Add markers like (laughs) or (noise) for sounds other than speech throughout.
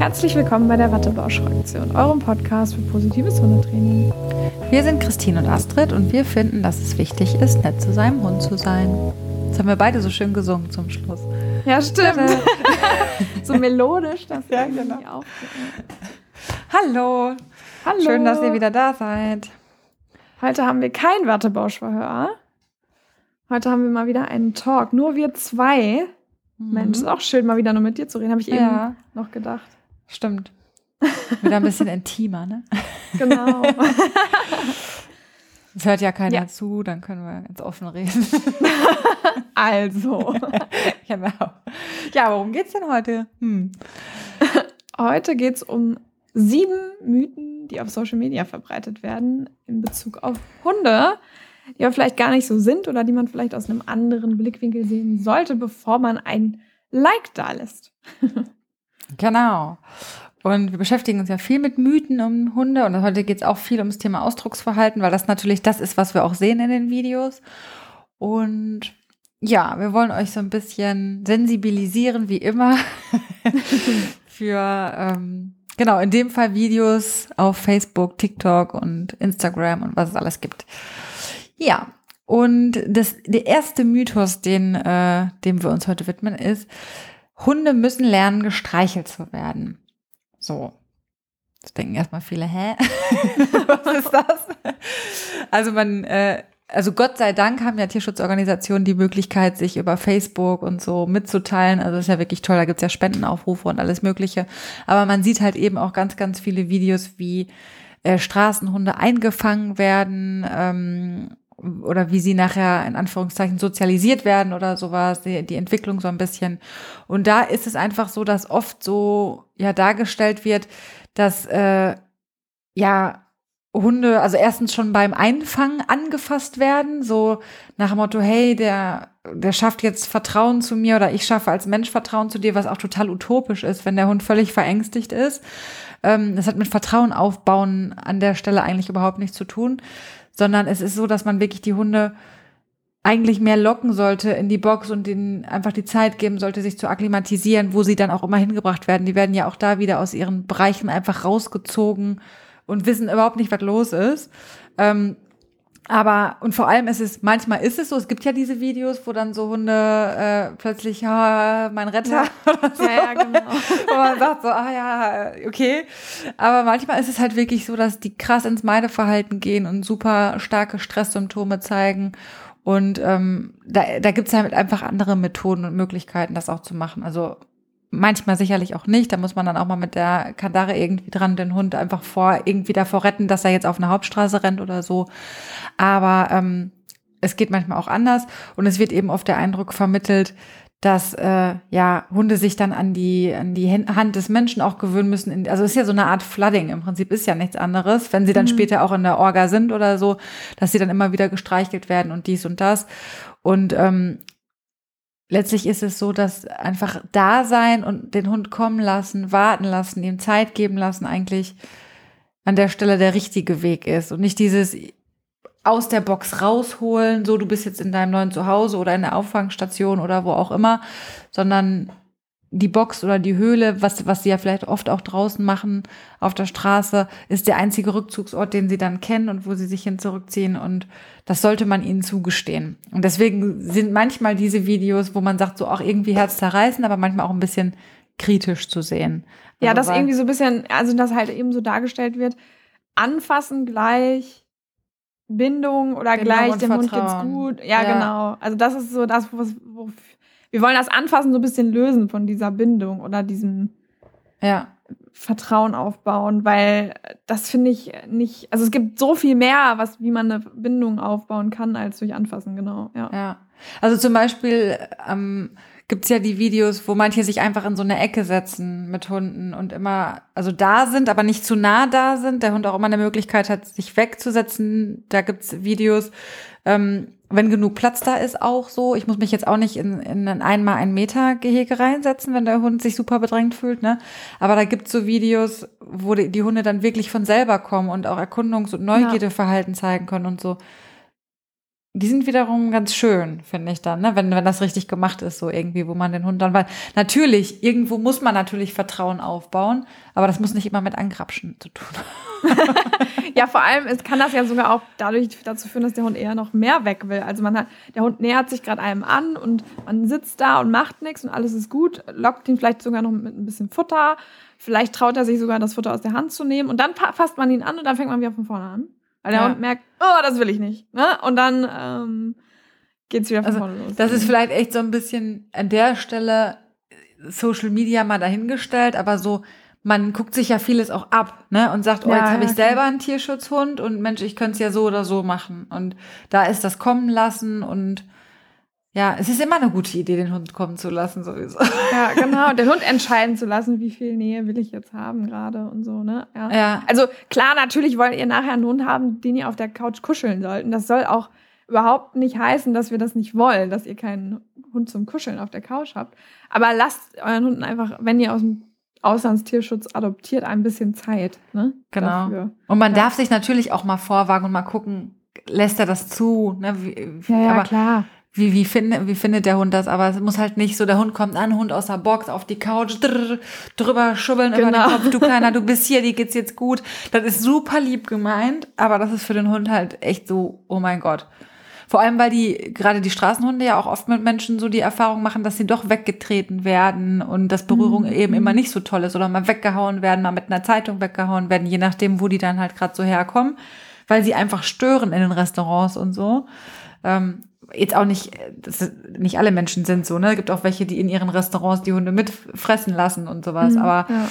Herzlich willkommen bei der Wattebausch-Fraktion, eurem Podcast für positives Hundetraining. Wir sind Christine und Astrid und wir finden, dass es wichtig ist, nett zu seinem Hund zu sein. Das haben wir beide so schön gesungen zum Schluss. Ja, stimmt. (laughs) so melodisch, dass ja, genau. auch. Hallo. Hallo. Schön, dass ihr wieder da seid. Heute haben wir kein Wattebausch-Verhör. Heute haben wir mal wieder einen Talk. Nur wir zwei. Mhm. Mensch, ist auch schön, mal wieder nur mit dir zu reden, habe ich ja. eben noch gedacht. Stimmt. (laughs) Wieder ein bisschen intimer, ne? Genau. (laughs) Es hört ja keiner ja. zu, dann können wir ganz offen reden. (laughs) also. genau. Ja, worum geht's denn heute? Hm. Heute geht's um sieben Mythen, die auf Social Media verbreitet werden in Bezug auf Hunde, die aber vielleicht gar nicht so sind oder die man vielleicht aus einem anderen Blickwinkel sehen sollte, bevor man ein Like da lässt. Genau. Und wir beschäftigen uns ja viel mit Mythen um Hunde und heute geht es auch viel ums Thema Ausdrucksverhalten, weil das natürlich das ist, was wir auch sehen in den Videos. Und ja, wir wollen euch so ein bisschen sensibilisieren, wie immer, (laughs) für ähm, genau in dem Fall Videos auf Facebook, TikTok und Instagram und was es alles gibt. Ja, und das, der erste Mythos, den, äh, dem wir uns heute widmen, ist, Hunde müssen lernen, gestreichelt zu werden. So. Das denken erstmal viele, hä? (laughs) Was ist das? Also man, äh, also Gott sei Dank haben ja Tierschutzorganisationen die Möglichkeit, sich über Facebook und so mitzuteilen. Also das ist ja wirklich toll, da gibt's ja Spendenaufrufe und alles Mögliche. Aber man sieht halt eben auch ganz, ganz viele Videos, wie äh, Straßenhunde eingefangen werden, ähm, oder wie sie nachher in Anführungszeichen sozialisiert werden oder sowas, die, die Entwicklung so ein bisschen. Und da ist es einfach so, dass oft so ja dargestellt wird, dass äh, ja Hunde, also erstens schon beim Einfangen angefasst werden, so nach dem Motto, hey, der, der schafft jetzt Vertrauen zu mir oder ich schaffe als Mensch Vertrauen zu dir, was auch total utopisch ist, wenn der Hund völlig verängstigt ist. Ähm, das hat mit Vertrauen aufbauen an der Stelle eigentlich überhaupt nichts zu tun, sondern es ist so, dass man wirklich die Hunde eigentlich mehr locken sollte in die Box und ihnen einfach die Zeit geben sollte, sich zu akklimatisieren, wo sie dann auch immer hingebracht werden. Die werden ja auch da wieder aus ihren Bereichen einfach rausgezogen und wissen überhaupt nicht, was los ist. Ähm, aber, und vor allem ist es, manchmal ist es so, es gibt ja diese Videos, wo dann so Hunde äh, plötzlich, ja, mein Retter ja. (laughs) oder so. Ja, ja, genau. Und man sagt so, ah ja, okay. Aber manchmal ist es halt wirklich so, dass die krass ins Meideverhalten gehen und super starke Stresssymptome zeigen. Und ähm, da, da gibt es halt einfach andere Methoden und Möglichkeiten, das auch zu machen. Also Manchmal sicherlich auch nicht. Da muss man dann auch mal mit der Kandare irgendwie dran den Hund einfach vor, irgendwie davor retten, dass er jetzt auf eine Hauptstraße rennt oder so. Aber ähm, es geht manchmal auch anders und es wird eben oft der Eindruck vermittelt, dass äh, ja Hunde sich dann an die an die Hand des Menschen auch gewöhnen müssen. Also es ist ja so eine Art Flooding. Im Prinzip ist ja nichts anderes, wenn sie dann mhm. später auch in der Orga sind oder so, dass sie dann immer wieder gestreichelt werden und dies und das. Und ähm, letztlich ist es so, dass einfach da sein und den Hund kommen lassen, warten lassen, ihm Zeit geben lassen, eigentlich an der Stelle der richtige Weg ist und nicht dieses aus der Box rausholen, so du bist jetzt in deinem neuen Zuhause oder in der Auffangstation oder wo auch immer, sondern die Box oder die Höhle, was, was sie ja vielleicht oft auch draußen machen auf der Straße, ist der einzige Rückzugsort, den sie dann kennen und wo sie sich hin zurückziehen. Und das sollte man ihnen zugestehen. Und deswegen sind manchmal diese Videos, wo man sagt, so auch irgendwie Herz zerreißen, aber manchmal auch ein bisschen kritisch zu sehen. Also ja, das irgendwie so ein bisschen, also das halt eben so dargestellt wird, anfassen gleich Bindung oder Bindung gleich dem. Hund geht's gut. Ja, ja, genau. Also das ist so das, wo, wo wir wollen das Anfassen so ein bisschen lösen von dieser Bindung oder diesem ja. Vertrauen aufbauen, weil das finde ich nicht, also es gibt so viel mehr, was, wie man eine Bindung aufbauen kann, als durch Anfassen, genau. Ja. ja. Also zum Beispiel ähm, gibt es ja die Videos, wo manche sich einfach in so eine Ecke setzen mit Hunden und immer, also da sind, aber nicht zu nah da sind. Der Hund auch immer eine Möglichkeit hat, sich wegzusetzen. Da gibt's Videos, ähm, wenn genug Platz da ist, auch so. Ich muss mich jetzt auch nicht in, in ein einmal ein Meter Gehege reinsetzen, wenn der Hund sich super bedrängt fühlt, ne? Aber da gibt's so Videos, wo die, die Hunde dann wirklich von selber kommen und auch Erkundungs- und Neugierdeverhalten zeigen können und so. Die sind wiederum ganz schön, finde ich dann, ne? wenn, wenn das richtig gemacht ist, so irgendwie, wo man den Hund dann, weil natürlich, irgendwo muss man natürlich Vertrauen aufbauen, aber das muss nicht immer mit Angrapschen zu tun. (laughs) ja, vor allem es kann das ja sogar auch dadurch dazu führen, dass der Hund eher noch mehr weg will. Also man hat, der Hund nähert sich gerade einem an und man sitzt da und macht nichts und alles ist gut, lockt ihn vielleicht sogar noch mit ein bisschen Futter, vielleicht traut er sich sogar das Futter aus der Hand zu nehmen und dann fasst man ihn an und dann fängt man wieder von vorne an. Weil der ja. Hund merkt, oh, das will ich nicht. Ne? Und dann ähm, geht es wieder von also, vorne los. Das ist vielleicht echt so ein bisschen an der Stelle Social Media mal dahingestellt, aber so, man guckt sich ja vieles auch ab, ne? Und sagt, oh, ja, jetzt habe ich selber einen Tierschutzhund und Mensch, ich könnte es ja so oder so machen. Und da ist das kommen lassen und ja, es ist immer eine gute Idee, den Hund kommen zu lassen, sowieso. Ja, (laughs) genau. Den Hund entscheiden zu lassen, wie viel Nähe will ich jetzt haben gerade und so, ne? Ja. ja. Also klar, natürlich wollt ihr nachher einen Hund haben, den ihr auf der Couch kuscheln sollten. Das soll auch überhaupt nicht heißen, dass wir das nicht wollen, dass ihr keinen Hund zum Kuscheln auf der Couch habt. Aber lasst euren Hunden einfach, wenn ihr aus dem Auslandstierschutz adoptiert, ein bisschen Zeit. Ne? Genau. Dafür. Und man ja. darf sich natürlich auch mal vorwagen und mal gucken, lässt er das zu? Ne? Wie, ja, ja, aber klar wie, wie, find, wie findet der Hund das? Aber es muss halt nicht so, der Hund kommt an, Hund aus der Box, auf die Couch, drr, drüber schubbeln genau. über den genau. Kopf, du Kleiner, du bist hier, dir geht's jetzt gut. Das ist super lieb gemeint, aber das ist für den Hund halt echt so, oh mein Gott. Vor allem, weil die, gerade die Straßenhunde ja auch oft mit Menschen so die Erfahrung machen, dass sie doch weggetreten werden und dass Berührung mhm. eben immer nicht so toll ist oder mal weggehauen werden, mal mit einer Zeitung weggehauen werden, je nachdem, wo die dann halt gerade so herkommen, weil sie einfach stören in den Restaurants und so. Ähm, jetzt auch nicht, das nicht alle Menschen sind so, ne? Es gibt auch welche, die in ihren Restaurants die Hunde mitfressen lassen und sowas. Mhm, aber ja.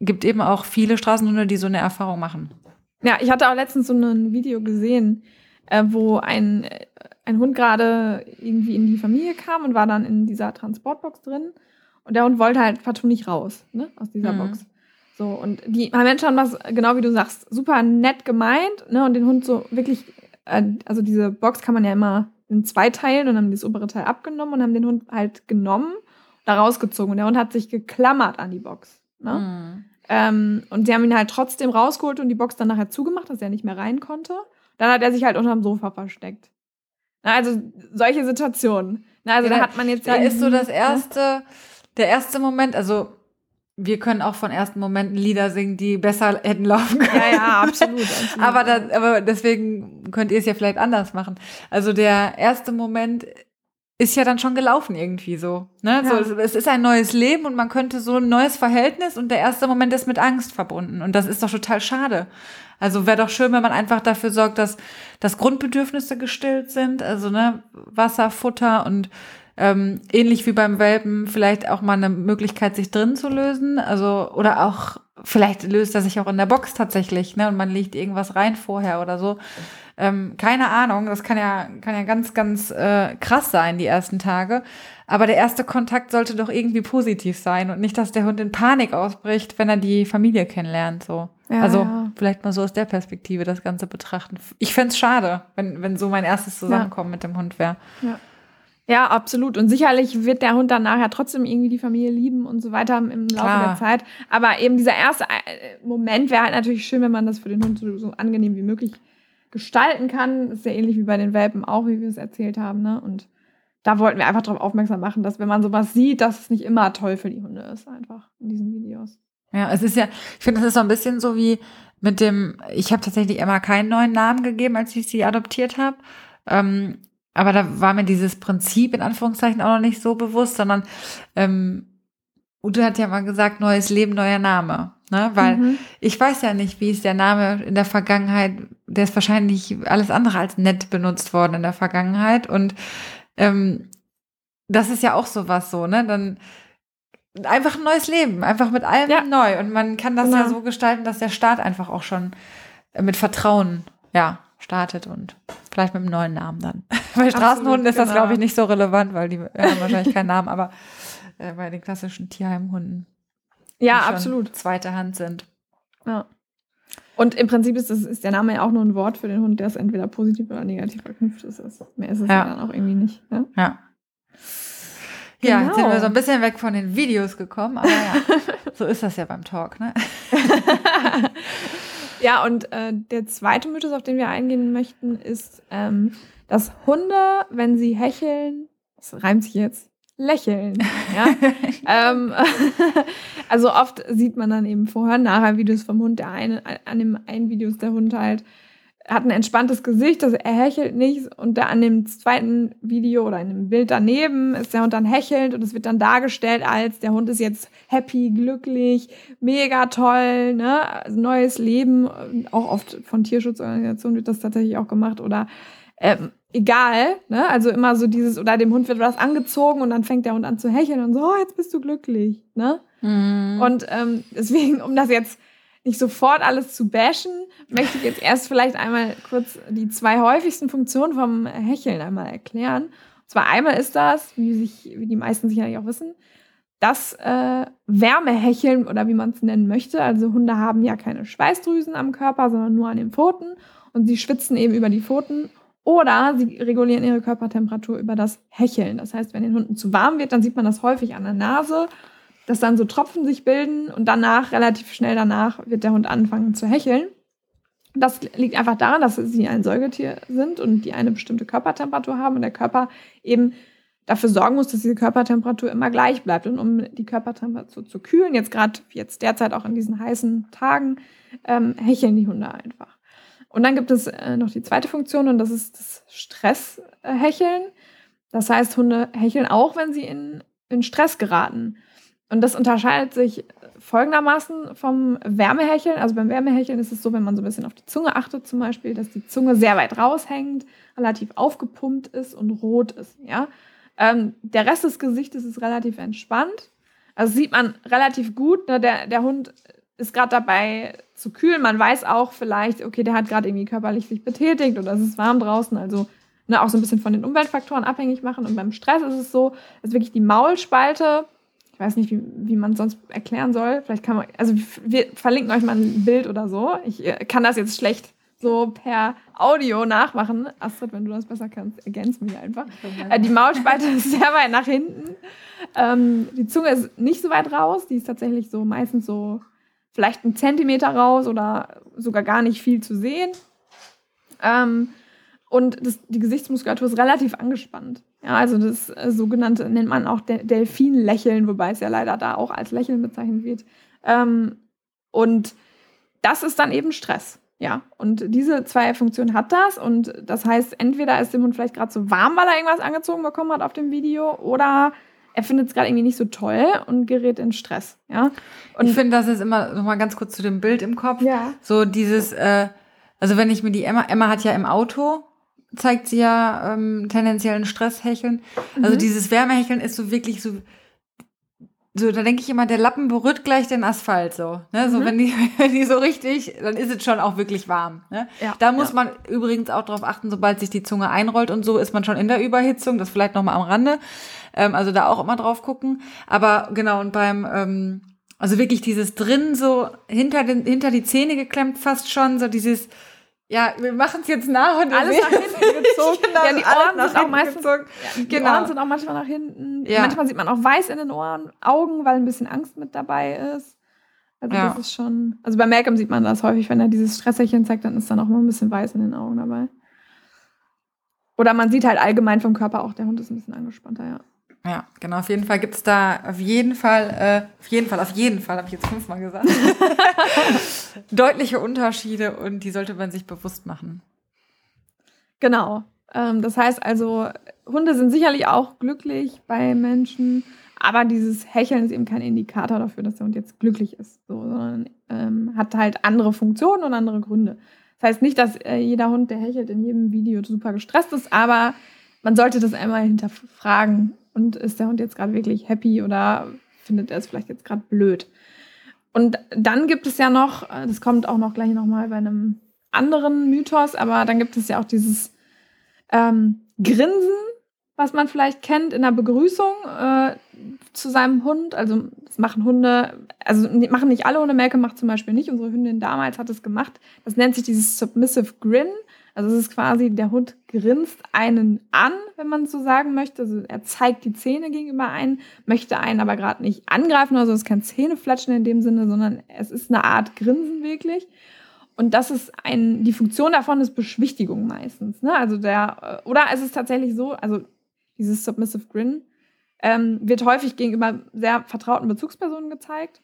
gibt eben auch viele Straßenhunde, die so eine Erfahrung machen. Ja, ich hatte auch letztens so ein Video gesehen, äh, wo ein, ein Hund gerade irgendwie in die Familie kam und war dann in dieser Transportbox drin. Und der Hund wollte halt partout nicht raus, ne, aus dieser mhm. Box. So, und die Menschen haben das, genau wie du sagst, super nett gemeint, ne, und den Hund so wirklich, äh, also diese Box kann man ja immer in zwei Teilen und haben das obere Teil abgenommen und haben den Hund halt genommen, da rausgezogen. Und der Hund hat sich geklammert an die Box. Ne? Mhm. Ähm, und sie haben ihn halt trotzdem rausgeholt und die Box dann nachher zugemacht, dass er nicht mehr rein konnte. Dann hat er sich halt unterm Sofa versteckt. Na, also solche Situationen. Na, also ja, da hat man jetzt. Da ist so das erste, der erste Moment, also wir können auch von ersten Momenten Lieder singen, die besser hätten laufen können. Ja, ja, (laughs) absolut. absolut. aber, das, aber deswegen könnt ihr es ja vielleicht anders machen. Also der erste Moment ist ja dann schon gelaufen irgendwie so. Ne? Ja. so. Es ist ein neues Leben und man könnte so ein neues Verhältnis und der erste Moment ist mit Angst verbunden. Und das ist doch total schade. Also wäre doch schön, wenn man einfach dafür sorgt, dass, dass Grundbedürfnisse gestillt sind. Also ne, Wasser, Futter und ähm, ähnlich wie beim Welpen vielleicht auch mal eine Möglichkeit, sich drin zu lösen. Also, oder auch, vielleicht löst er sich auch in der Box tatsächlich, ne? Und man legt irgendwas rein vorher oder so. Ähm, keine Ahnung, das kann ja, kann ja ganz, ganz äh, krass sein, die ersten Tage. Aber der erste Kontakt sollte doch irgendwie positiv sein und nicht, dass der Hund in Panik ausbricht, wenn er die Familie kennenlernt. So. Ja, also ja. vielleicht mal so aus der Perspektive das Ganze betrachten. Ich fände schade, wenn, wenn so mein erstes Zusammenkommen ja. mit dem Hund wäre. Ja. Ja, absolut. Und sicherlich wird der Hund dann nachher trotzdem irgendwie die Familie lieben und so weiter im Laufe Klar. der Zeit. Aber eben dieser erste äh, Moment wäre halt natürlich schön, wenn man das für den Hund so, so angenehm wie möglich gestalten kann. Ist ja ähnlich wie bei den Welpen auch, wie wir es erzählt haben. Ne? Und da wollten wir einfach darauf aufmerksam machen, dass wenn man sowas sieht, dass es nicht immer toll für die Hunde ist, einfach in diesen Videos. Ja, es ist ja, ich finde, das ist so ein bisschen so wie mit dem, ich habe tatsächlich immer keinen neuen Namen gegeben, als ich sie adoptiert habe. Ähm, aber da war mir dieses Prinzip in Anführungszeichen auch noch nicht so bewusst, sondern ähm, Ute hat ja mal gesagt, neues Leben, neuer Name. Ne? Weil mhm. ich weiß ja nicht, wie ist der Name in der Vergangenheit, der ist wahrscheinlich alles andere als nett benutzt worden in der Vergangenheit. Und ähm, das ist ja auch sowas so, ne? Dann einfach ein neues Leben, einfach mit allem ja. neu. Und man kann das genau. ja so gestalten, dass der Staat einfach auch schon mit Vertrauen, ja, startet und vielleicht mit einem neuen Namen dann. (laughs) bei Straßenhunden ist das, genau. glaube ich, nicht so relevant, weil die haben wahrscheinlich keinen Namen, aber äh, bei den klassischen Tierheimhunden. Ja, absolut. Zweite Hand sind. Ja. Und im Prinzip ist, das, ist der Name ja auch nur ein Wort für den Hund, der es entweder positiv oder negativ verknüpft ist. Mehr ist es ja, ja dann auch irgendwie nicht. Ja. ja. Ja, genau. jetzt sind wir so ein bisschen weg von den Videos gekommen, aber ja, (laughs) so ist das ja beim Talk, ne? (laughs) Ja, und äh, der zweite Mythos, auf den wir eingehen möchten, ist, ähm, dass Hunde, wenn sie hecheln, das reimt sich jetzt, lächeln. Ja? (laughs) ähm, (laughs) also oft sieht man dann eben vorher, nachher Videos vom Hund. Der eine, an dem einen Video ist der Hund halt hat ein entspanntes Gesicht, also er hechelt nicht. Und da an dem zweiten Video oder in dem Bild daneben ist der Hund dann hechelnd und es wird dann dargestellt als der Hund ist jetzt happy, glücklich, mega toll, ne, also neues Leben. Auch oft von Tierschutzorganisationen wird das tatsächlich auch gemacht oder ähm, egal, ne, also immer so dieses oder dem Hund wird was angezogen und dann fängt der Hund an zu hecheln und so, oh, jetzt bist du glücklich, ne. Mhm. Und ähm, deswegen, um das jetzt nicht sofort alles zu bashen, möchte ich jetzt erst vielleicht einmal kurz die zwei häufigsten Funktionen vom Hecheln einmal erklären. Und zwar einmal ist das, wie, sich, wie die meisten sicherlich auch wissen, das äh, Wärmehecheln oder wie man es nennen möchte. Also Hunde haben ja keine Schweißdrüsen am Körper, sondern nur an den Pfoten und sie schwitzen eben über die Pfoten oder sie regulieren ihre Körpertemperatur über das Hecheln. Das heißt, wenn den Hunden zu warm wird, dann sieht man das häufig an der Nase dass dann so Tropfen sich bilden und danach, relativ schnell danach, wird der Hund anfangen zu hecheln. Das liegt einfach daran, dass sie ein Säugetier sind und die eine bestimmte Körpertemperatur haben und der Körper eben dafür sorgen muss, dass diese Körpertemperatur immer gleich bleibt. Und um die Körpertemperatur zu kühlen, jetzt gerade jetzt derzeit auch in diesen heißen Tagen, ähm, hecheln die Hunde einfach. Und dann gibt es äh, noch die zweite Funktion und das ist das Stresshecheln. Das heißt, Hunde hecheln auch, wenn sie in, in Stress geraten. Und das unterscheidet sich folgendermaßen vom Wärmehecheln. Also beim Wärmehecheln ist es so, wenn man so ein bisschen auf die Zunge achtet, zum Beispiel, dass die Zunge sehr weit raushängt, relativ aufgepumpt ist und rot ist. Ja? Ähm, der Rest des Gesichtes ist relativ entspannt. Also sieht man relativ gut. Ne? Der, der Hund ist gerade dabei zu kühlen. Man weiß auch vielleicht, okay, der hat gerade irgendwie körperlich sich betätigt oder es ist warm draußen. Also ne, auch so ein bisschen von den Umweltfaktoren abhängig machen. Und beim Stress ist es so, dass wirklich die Maulspalte ich weiß nicht, wie, wie man sonst erklären soll. Vielleicht kann man, also wir verlinken euch mal ein Bild oder so. Ich äh, kann das jetzt schlecht so per Audio nachmachen. Astrid, wenn du das besser kannst, ergänz mich einfach. Äh, die Maulspalte (laughs) ist sehr weit nach hinten. Ähm, die Zunge ist nicht so weit raus. Die ist tatsächlich so meistens so vielleicht einen Zentimeter raus oder sogar gar nicht viel zu sehen. Ähm, und das, die Gesichtsmuskulatur ist relativ angespannt. Ja, also das äh, sogenannte nennt man auch De Delfinlächeln, wobei es ja leider da auch als Lächeln bezeichnet wird. Ähm, und das ist dann eben Stress. Ja, und diese zwei Funktionen hat das. Und das heißt, entweder ist dem Hund vielleicht gerade so warm, weil er irgendwas angezogen bekommen hat auf dem Video, oder er findet es gerade irgendwie nicht so toll und gerät in Stress. Ja. Und ich finde, das ist immer noch mal ganz kurz zu dem Bild im Kopf. Ja. So dieses, äh, also wenn ich mir die Emma, Emma hat ja im Auto zeigt sie ja ähm, tendenziellen Stresshecheln. Also mhm. dieses Wärmehecheln ist so wirklich so, so, da denke ich immer, der Lappen berührt gleich den Asphalt so. Ne? So, mhm. wenn, die, (laughs) wenn die so richtig, dann ist es schon auch wirklich warm. Ne? Ja, da muss ja. man übrigens auch darauf achten, sobald sich die Zunge einrollt und so ist man schon in der Überhitzung. Das vielleicht nochmal am Rande. Ähm, also da auch immer drauf gucken. Aber genau, und beim, ähm, also wirklich dieses drin so hinter, den, hinter die Zähne geklemmt fast schon, so dieses, ja, wir machen es jetzt nach und alles nach hinten gezogen. genau, ja, die Ohren sind auch meistens ja, die genau. Ohren sind auch manchmal nach hinten. Ja. Manchmal sieht man auch weiß in den Ohren, Augen, weil ein bisschen Angst mit dabei ist. Also ja. das ist schon. Also bei Malcolm sieht man das häufig, wenn er dieses Stresserchen zeigt, dann ist dann auch mal ein bisschen weiß in den Augen dabei. Oder man sieht halt allgemein vom Körper auch, der Hund ist ein bisschen angespannter, ja. Ja, genau. Auf jeden Fall gibt es da auf jeden Fall, äh, auf jeden Fall, auf jeden Fall, habe ich jetzt fünfmal gesagt, (laughs) deutliche Unterschiede und die sollte man sich bewusst machen. Genau. Ähm, das heißt also, Hunde sind sicherlich auch glücklich bei Menschen, aber dieses Hecheln ist eben kein Indikator dafür, dass der Hund jetzt glücklich ist, so, sondern ähm, hat halt andere Funktionen und andere Gründe. Das heißt nicht, dass äh, jeder Hund, der hechelt, in jedem Video super gestresst ist, aber man sollte das einmal hinterfragen und ist der Hund jetzt gerade wirklich happy oder findet er es vielleicht jetzt gerade blöd? Und dann gibt es ja noch, äh, das kommt auch noch gleich nochmal bei einem anderen Mythos, aber dann gibt es ja auch dieses ähm, Grinsen, was man vielleicht kennt in der Begrüßung äh, zu seinem Hund. Also das machen Hunde, also machen nicht alle Hunde, Melke macht zum Beispiel nicht. Unsere Hündin damals hat es gemacht. Das nennt sich dieses Submissive Grin. Also es ist quasi, der Hund grinst einen an, wenn man so sagen möchte. Also er zeigt die Zähne gegenüber einen, möchte einen aber gerade nicht angreifen. Also es ist kein Zähneflatschen in dem Sinne, sondern es ist eine Art Grinsen wirklich. Und das ist ein, die Funktion davon ist Beschwichtigung meistens. Ne? Also der, äh, oder es ist tatsächlich so, also dieses Submissive Grin ähm, wird häufig gegenüber sehr vertrauten Bezugspersonen gezeigt.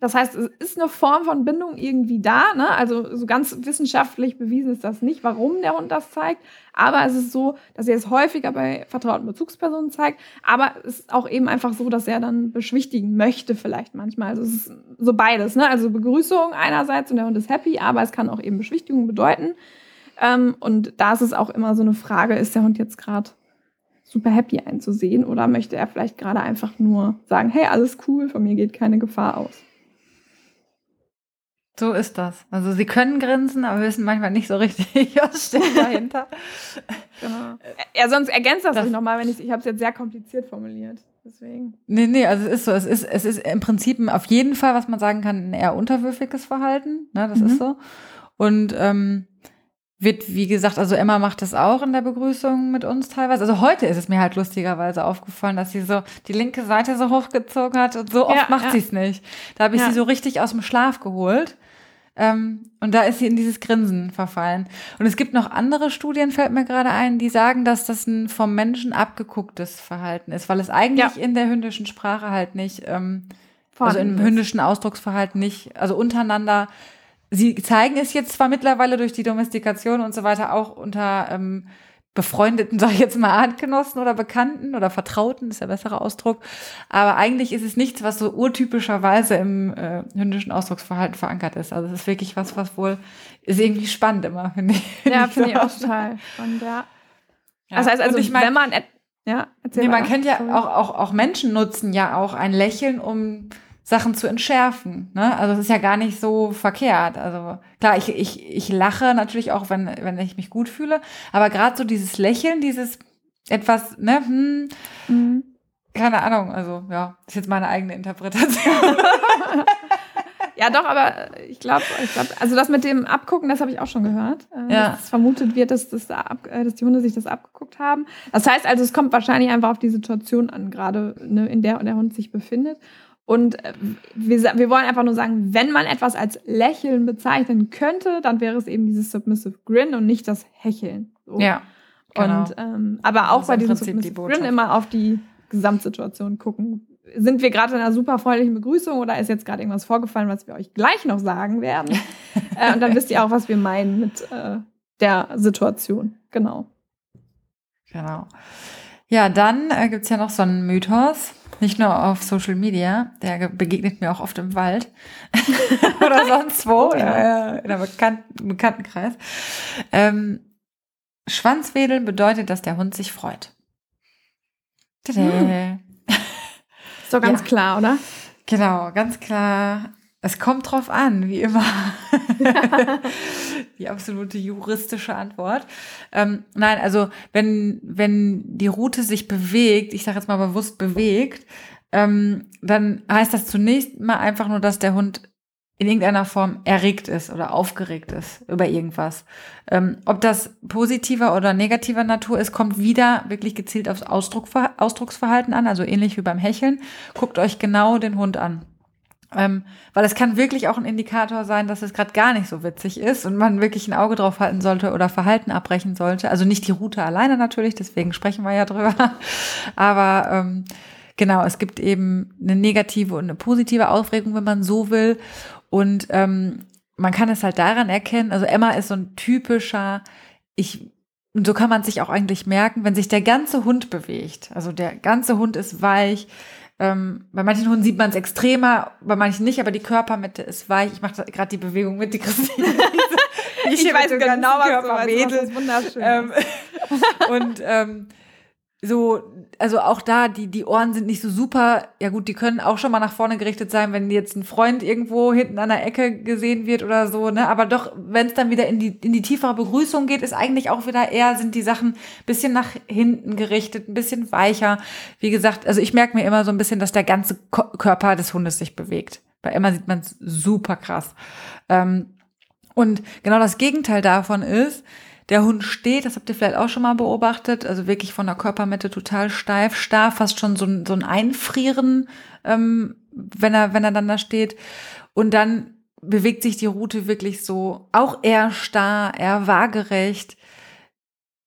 Das heißt, es ist eine Form von Bindung irgendwie da. Ne? Also so ganz wissenschaftlich bewiesen ist das nicht, warum der Hund das zeigt. Aber es ist so, dass er es häufiger bei vertrauten Bezugspersonen zeigt. Aber es ist auch eben einfach so, dass er dann beschwichtigen möchte vielleicht manchmal. Also es ist so beides. Ne? Also Begrüßung einerseits und der Hund ist happy, aber es kann auch eben Beschwichtigung bedeuten. Ähm, und da ist es auch immer so eine Frage, ist der Hund jetzt gerade super happy einzusehen oder möchte er vielleicht gerade einfach nur sagen, hey, alles cool, von mir geht keine Gefahr aus. So ist das. Also sie können grinsen, aber wissen manchmal nicht so richtig, (laughs) was steht dahinter. genau. Ja, sonst ergänzt das, das nochmal, wenn ich ich habe es jetzt sehr kompliziert formuliert. Deswegen. Nee, nee, also es ist so, es ist, es ist im Prinzip auf jeden Fall, was man sagen kann, ein eher unterwürfiges Verhalten. Ne, das mhm. ist so. Und ähm, wird, wie gesagt, also Emma macht das auch in der Begrüßung mit uns teilweise. Also heute ist es mir halt lustigerweise aufgefallen, dass sie so die linke Seite so hochgezogen hat und so oft ja, macht ja. sie es nicht. Da habe ich ja. sie so richtig aus dem Schlaf geholt. Ähm, und da ist sie in dieses Grinsen verfallen. Und es gibt noch andere Studien, fällt mir gerade ein, die sagen, dass das ein vom Menschen abgegucktes Verhalten ist, weil es eigentlich ja. in der hündischen Sprache halt nicht, ähm, also im hündischen Ausdrucksverhalten nicht, also untereinander. Sie zeigen es jetzt zwar mittlerweile durch die Domestikation und so weiter auch unter ähm, befreundeten, (laughs) sag ich jetzt mal, Artgenossen oder Bekannten oder Vertrauten, ist der bessere Ausdruck. Aber eigentlich ist es nichts, was so urtypischerweise im äh, hündischen Ausdrucksverhalten verankert ist. Also es ist wirklich was, was wohl ist irgendwie spannend immer, (laughs) finde ich. Ja, finde ich auch total spannend, ja. ja. Das heißt also, ich mein, wenn man, ja, erzähl nee, man kennt ja auch, auch, auch Menschen nutzen ja auch ein Lächeln, um Sachen zu entschärfen. Ne? Also es ist ja gar nicht so verkehrt. Also klar, ich, ich, ich lache natürlich auch, wenn, wenn ich mich gut fühle, aber gerade so dieses Lächeln, dieses etwas, ne, hm, mhm. keine Ahnung, also ja, ist jetzt meine eigene Interpretation. (laughs) ja, doch, aber ich glaube, ich glaub, also das mit dem Abgucken, das habe ich auch schon gehört. Äh, ja. Dass vermutet wird, dass, das ab, äh, dass die Hunde sich das abgeguckt haben. Das heißt also, es kommt wahrscheinlich einfach auf die Situation an, gerade ne, in der der Hund sich befindet. Und äh, wir, wir wollen einfach nur sagen, wenn man etwas als Lächeln bezeichnen könnte, dann wäre es eben dieses Submissive Grin und nicht das Hecheln. So. Ja. Genau. Und, ähm, aber auch bei diesem Submissive die Grin immer auf die Gesamtsituation gucken. Sind wir gerade in einer super freundlichen Begrüßung oder ist jetzt gerade irgendwas vorgefallen, was wir euch gleich noch sagen werden? (laughs) äh, und dann wisst ihr auch, was wir meinen mit äh, der Situation. Genau. Genau. Ja, dann äh, gibt es ja noch so einen Mythos nicht nur auf Social Media, der begegnet mir auch oft im Wald (laughs) oder sonst wo, ja. in einem Bekannten, Bekanntenkreis. Ähm, Schwanzwedeln bedeutet, dass der Hund sich freut. Hm. (laughs) Doch ganz ja. klar, oder? Genau, ganz klar. Es kommt drauf an, wie immer. (laughs) die absolute juristische Antwort. Ähm, nein, also wenn, wenn die Route sich bewegt, ich sage jetzt mal bewusst bewegt, ähm, dann heißt das zunächst mal einfach nur, dass der Hund in irgendeiner Form erregt ist oder aufgeregt ist über irgendwas. Ähm, ob das positiver oder negativer Natur ist, kommt wieder wirklich gezielt aufs Ausdruck, Ausdrucksverhalten an, also ähnlich wie beim Hecheln. Guckt euch genau den Hund an. Ähm, weil es kann wirklich auch ein Indikator sein, dass es gerade gar nicht so witzig ist und man wirklich ein Auge drauf halten sollte oder Verhalten abbrechen sollte. Also nicht die Route alleine natürlich, deswegen sprechen wir ja drüber. (laughs) Aber ähm, genau, es gibt eben eine negative und eine positive Aufregung, wenn man so will. Und ähm, man kann es halt daran erkennen, also Emma ist so ein typischer, ich und so kann man sich auch eigentlich merken, wenn sich der ganze Hund bewegt. Also der ganze Hund ist weich, ähm, bei manchen Hunden sieht man es extremer, bei manchen nicht, aber die Körpermitte ist weich. Ich mache gerade die Bewegung mit, die Christine. (laughs) ich, ich weiß genau, was du meinst. Wunderschön. Ähm, (laughs) und ähm, so, also auch da, die, die Ohren sind nicht so super. Ja gut, die können auch schon mal nach vorne gerichtet sein, wenn jetzt ein Freund irgendwo hinten an der Ecke gesehen wird oder so, ne? Aber doch, wenn es dann wieder in die, in die tiefere Begrüßung geht, ist eigentlich auch wieder eher, sind die Sachen bisschen nach hinten gerichtet, ein bisschen weicher. Wie gesagt, also ich merke mir immer so ein bisschen, dass der ganze Körper des Hundes sich bewegt. Bei Emma sieht man es super krass. Ähm, und genau das Gegenteil davon ist, der Hund steht, das habt ihr vielleicht auch schon mal beobachtet, also wirklich von der Körpermitte total steif, starr, fast schon so ein, so ein Einfrieren, ähm, wenn er, wenn er dann da steht. Und dann bewegt sich die Route wirklich so auch eher starr, eher waagerecht,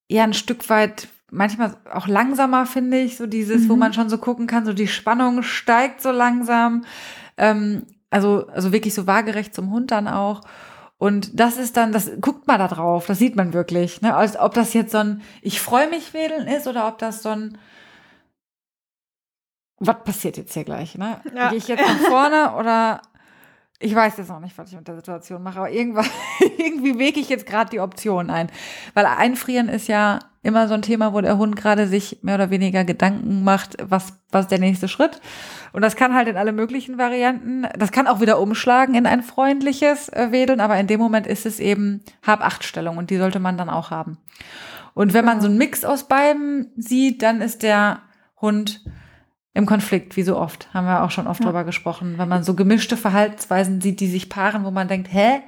eher ein Stück weit manchmal auch langsamer, finde ich, so dieses, mhm. wo man schon so gucken kann, so die Spannung steigt so langsam. Ähm, also, also wirklich so waagerecht zum Hund dann auch. Und das ist dann, das guckt mal da drauf, das sieht man wirklich. Ne? Als ob das jetzt so ein Ich freue mich Wedeln ist oder ob das so ein Was passiert jetzt hier gleich? Ne? Ja. Gehe ich jetzt nach vorne (laughs) oder ich weiß jetzt noch nicht, was ich mit der Situation mache, aber irgendwann, (laughs) irgendwie wege ich jetzt gerade die Option ein. Weil einfrieren ist ja immer so ein Thema, wo der Hund gerade sich mehr oder weniger Gedanken macht, was, was ist der nächste Schritt. Und das kann halt in alle möglichen Varianten, das kann auch wieder umschlagen in ein freundliches äh, Wedeln, aber in dem Moment ist es eben Hab-Acht-Stellung und die sollte man dann auch haben. Und wenn man so einen Mix aus beiden sieht, dann ist der Hund im Konflikt, wie so oft. Haben wir auch schon oft ja. drüber gesprochen. Wenn man so gemischte Verhaltensweisen sieht, die sich paaren, wo man denkt, hä?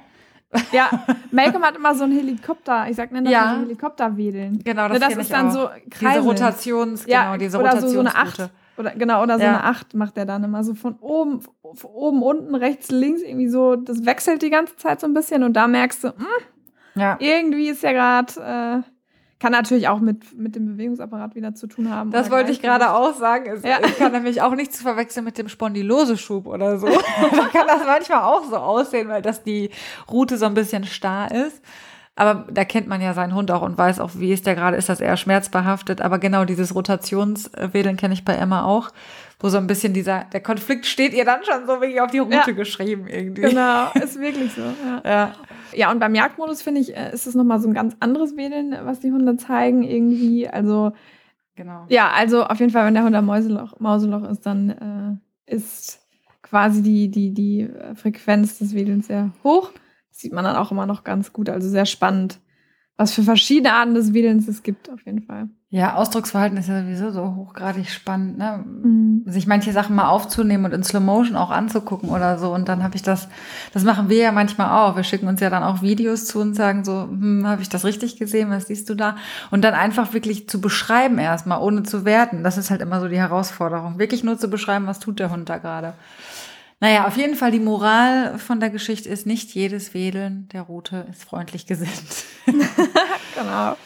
Ja, Malcolm hat immer so ein Helikopter, ich sag nenne das ja. so Helikopterwedeln. Genau, das, das ist dann auch. so Kreisel. Diese Rotations, ja, genau, diese oder so, so eine Acht. Oder, genau, oder so ja. eine Acht macht er dann immer so von oben, von oben, unten, rechts, links, irgendwie so, das wechselt die ganze Zeit so ein bisschen und da merkst du, mh, hm, ja. irgendwie ist ja gerade äh, kann natürlich auch mit, mit dem Bewegungsapparat wieder zu tun haben. Das wollte ich gerade auch sagen. Es ja. kann nämlich auch nicht zu verwechseln mit dem Spondyloseschub oder so. (laughs) da kann das manchmal auch so aussehen, weil das die Route so ein bisschen starr ist. Aber da kennt man ja seinen Hund auch und weiß auch, wie ist der gerade, ist das eher schmerzbehaftet. Aber genau dieses Rotationswedeln kenne ich bei Emma auch, wo so ein bisschen dieser, der Konflikt steht ihr dann schon so wirklich auf die Route ja. geschrieben irgendwie. Genau, (laughs) ist wirklich so. Ja. ja. Ja, und beim Jagdmodus finde ich, äh, ist es nochmal so ein ganz anderes Wedeln, was die Hunde zeigen irgendwie. Also, genau. Ja, also auf jeden Fall, wenn der Hund am Mauseloch, Mauseloch ist, dann äh, ist quasi die, die, die äh, Frequenz des Wedelns sehr hoch. Sieht man dann auch immer noch ganz gut, also sehr spannend was für verschiedene Arten des Wedelns es gibt, auf jeden Fall. Ja, Ausdrucksverhalten ist ja sowieso so hochgradig spannend, ne? Mhm. Sich manche Sachen mal aufzunehmen und in Slow Motion auch anzugucken oder so. Und dann habe ich das, das machen wir ja manchmal auch. Wir schicken uns ja dann auch Videos zu und sagen so, hm, habe ich das richtig gesehen? Was siehst du da? Und dann einfach wirklich zu beschreiben erstmal, ohne zu werten. Das ist halt immer so die Herausforderung. Wirklich nur zu beschreiben, was tut der Hund da gerade. Naja, auf jeden Fall die Moral von der Geschichte ist, nicht jedes Wedeln der Route ist freundlich gesinnt. (laughs) genau.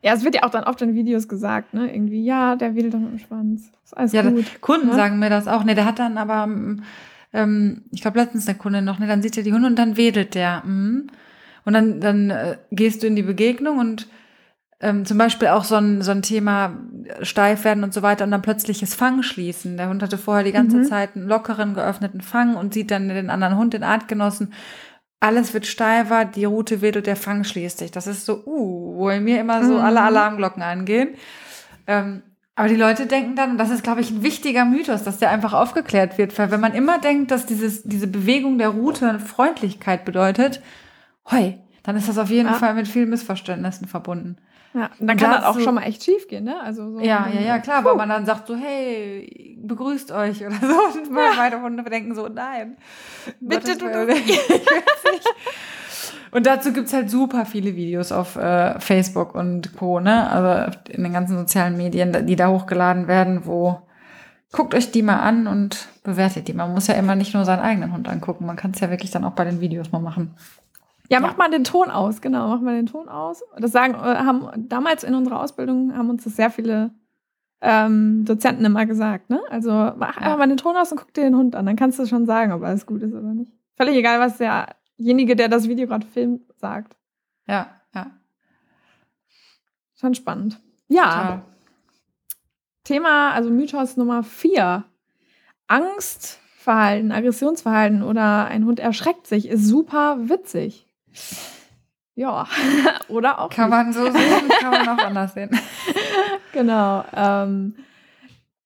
Ja, es wird ja auch dann oft in Videos gesagt, ne? Irgendwie, ja, der wedelt doch mit dem Schwanz. Ist alles ja, gut. Kunden ne? sagen mir das auch. Ne, der hat dann aber, ähm, ich glaube letztens der Kunde noch, ne, dann sieht er die Hunde und dann wedelt der. Mhm. Und dann, dann äh, gehst du in die Begegnung und ähm, zum Beispiel auch so ein, so ein Thema äh, steif werden und so weiter und dann plötzliches Fang schließen. Der Hund hatte vorher die ganze mhm. Zeit einen lockeren, geöffneten Fang und sieht dann den anderen Hund, den Artgenossen. Alles wird steifer, die Route wird und der Fang schließt sich. Das ist so, uh, wo in mir immer so mhm. alle Alarmglocken angehen. Ähm, aber die Leute denken dann, das ist, glaube ich, ein wichtiger Mythos, dass der einfach aufgeklärt wird. Weil wenn man immer denkt, dass dieses, diese Bewegung der Route Freundlichkeit bedeutet, hoi, dann ist das auf jeden ja. Fall mit vielen Missverständnissen verbunden. Ja, dann kann das auch so, schon mal echt schief gehen, ne? Also so ja, ja, ja, klar, weil man dann sagt so, hey, begrüßt euch oder (laughs) so. Und ja. meine Hunde denken so, nein. (laughs) Bitte du das nicht. (laughs) Und dazu gibt's halt super viele Videos auf äh, Facebook und Co., ne? Also in den ganzen sozialen Medien, die da hochgeladen werden, wo guckt euch die mal an und bewertet die. Man muss ja immer nicht nur seinen eigenen Hund angucken, man kann es ja wirklich dann auch bei den Videos mal machen. Ja, mach mal den Ton aus, genau, mach mal den Ton aus. Das sagen, äh, haben damals in unserer Ausbildung haben uns das sehr viele ähm, Dozenten immer gesagt, ne? Also mach einfach mal den Ton aus und guck dir den Hund an. Dann kannst du schon sagen, ob alles gut ist oder nicht. Völlig egal, was derjenige, der das Video gerade filmt, sagt. Ja, ja. Schon spannend. Ja. Total. Thema, also Mythos Nummer vier. Angstverhalten, Aggressionsverhalten oder ein Hund erschreckt sich, ist super witzig. Ja, (laughs) oder auch. Kann nicht. man so sehen, kann man auch anders sehen. (laughs) Genau. Ähm,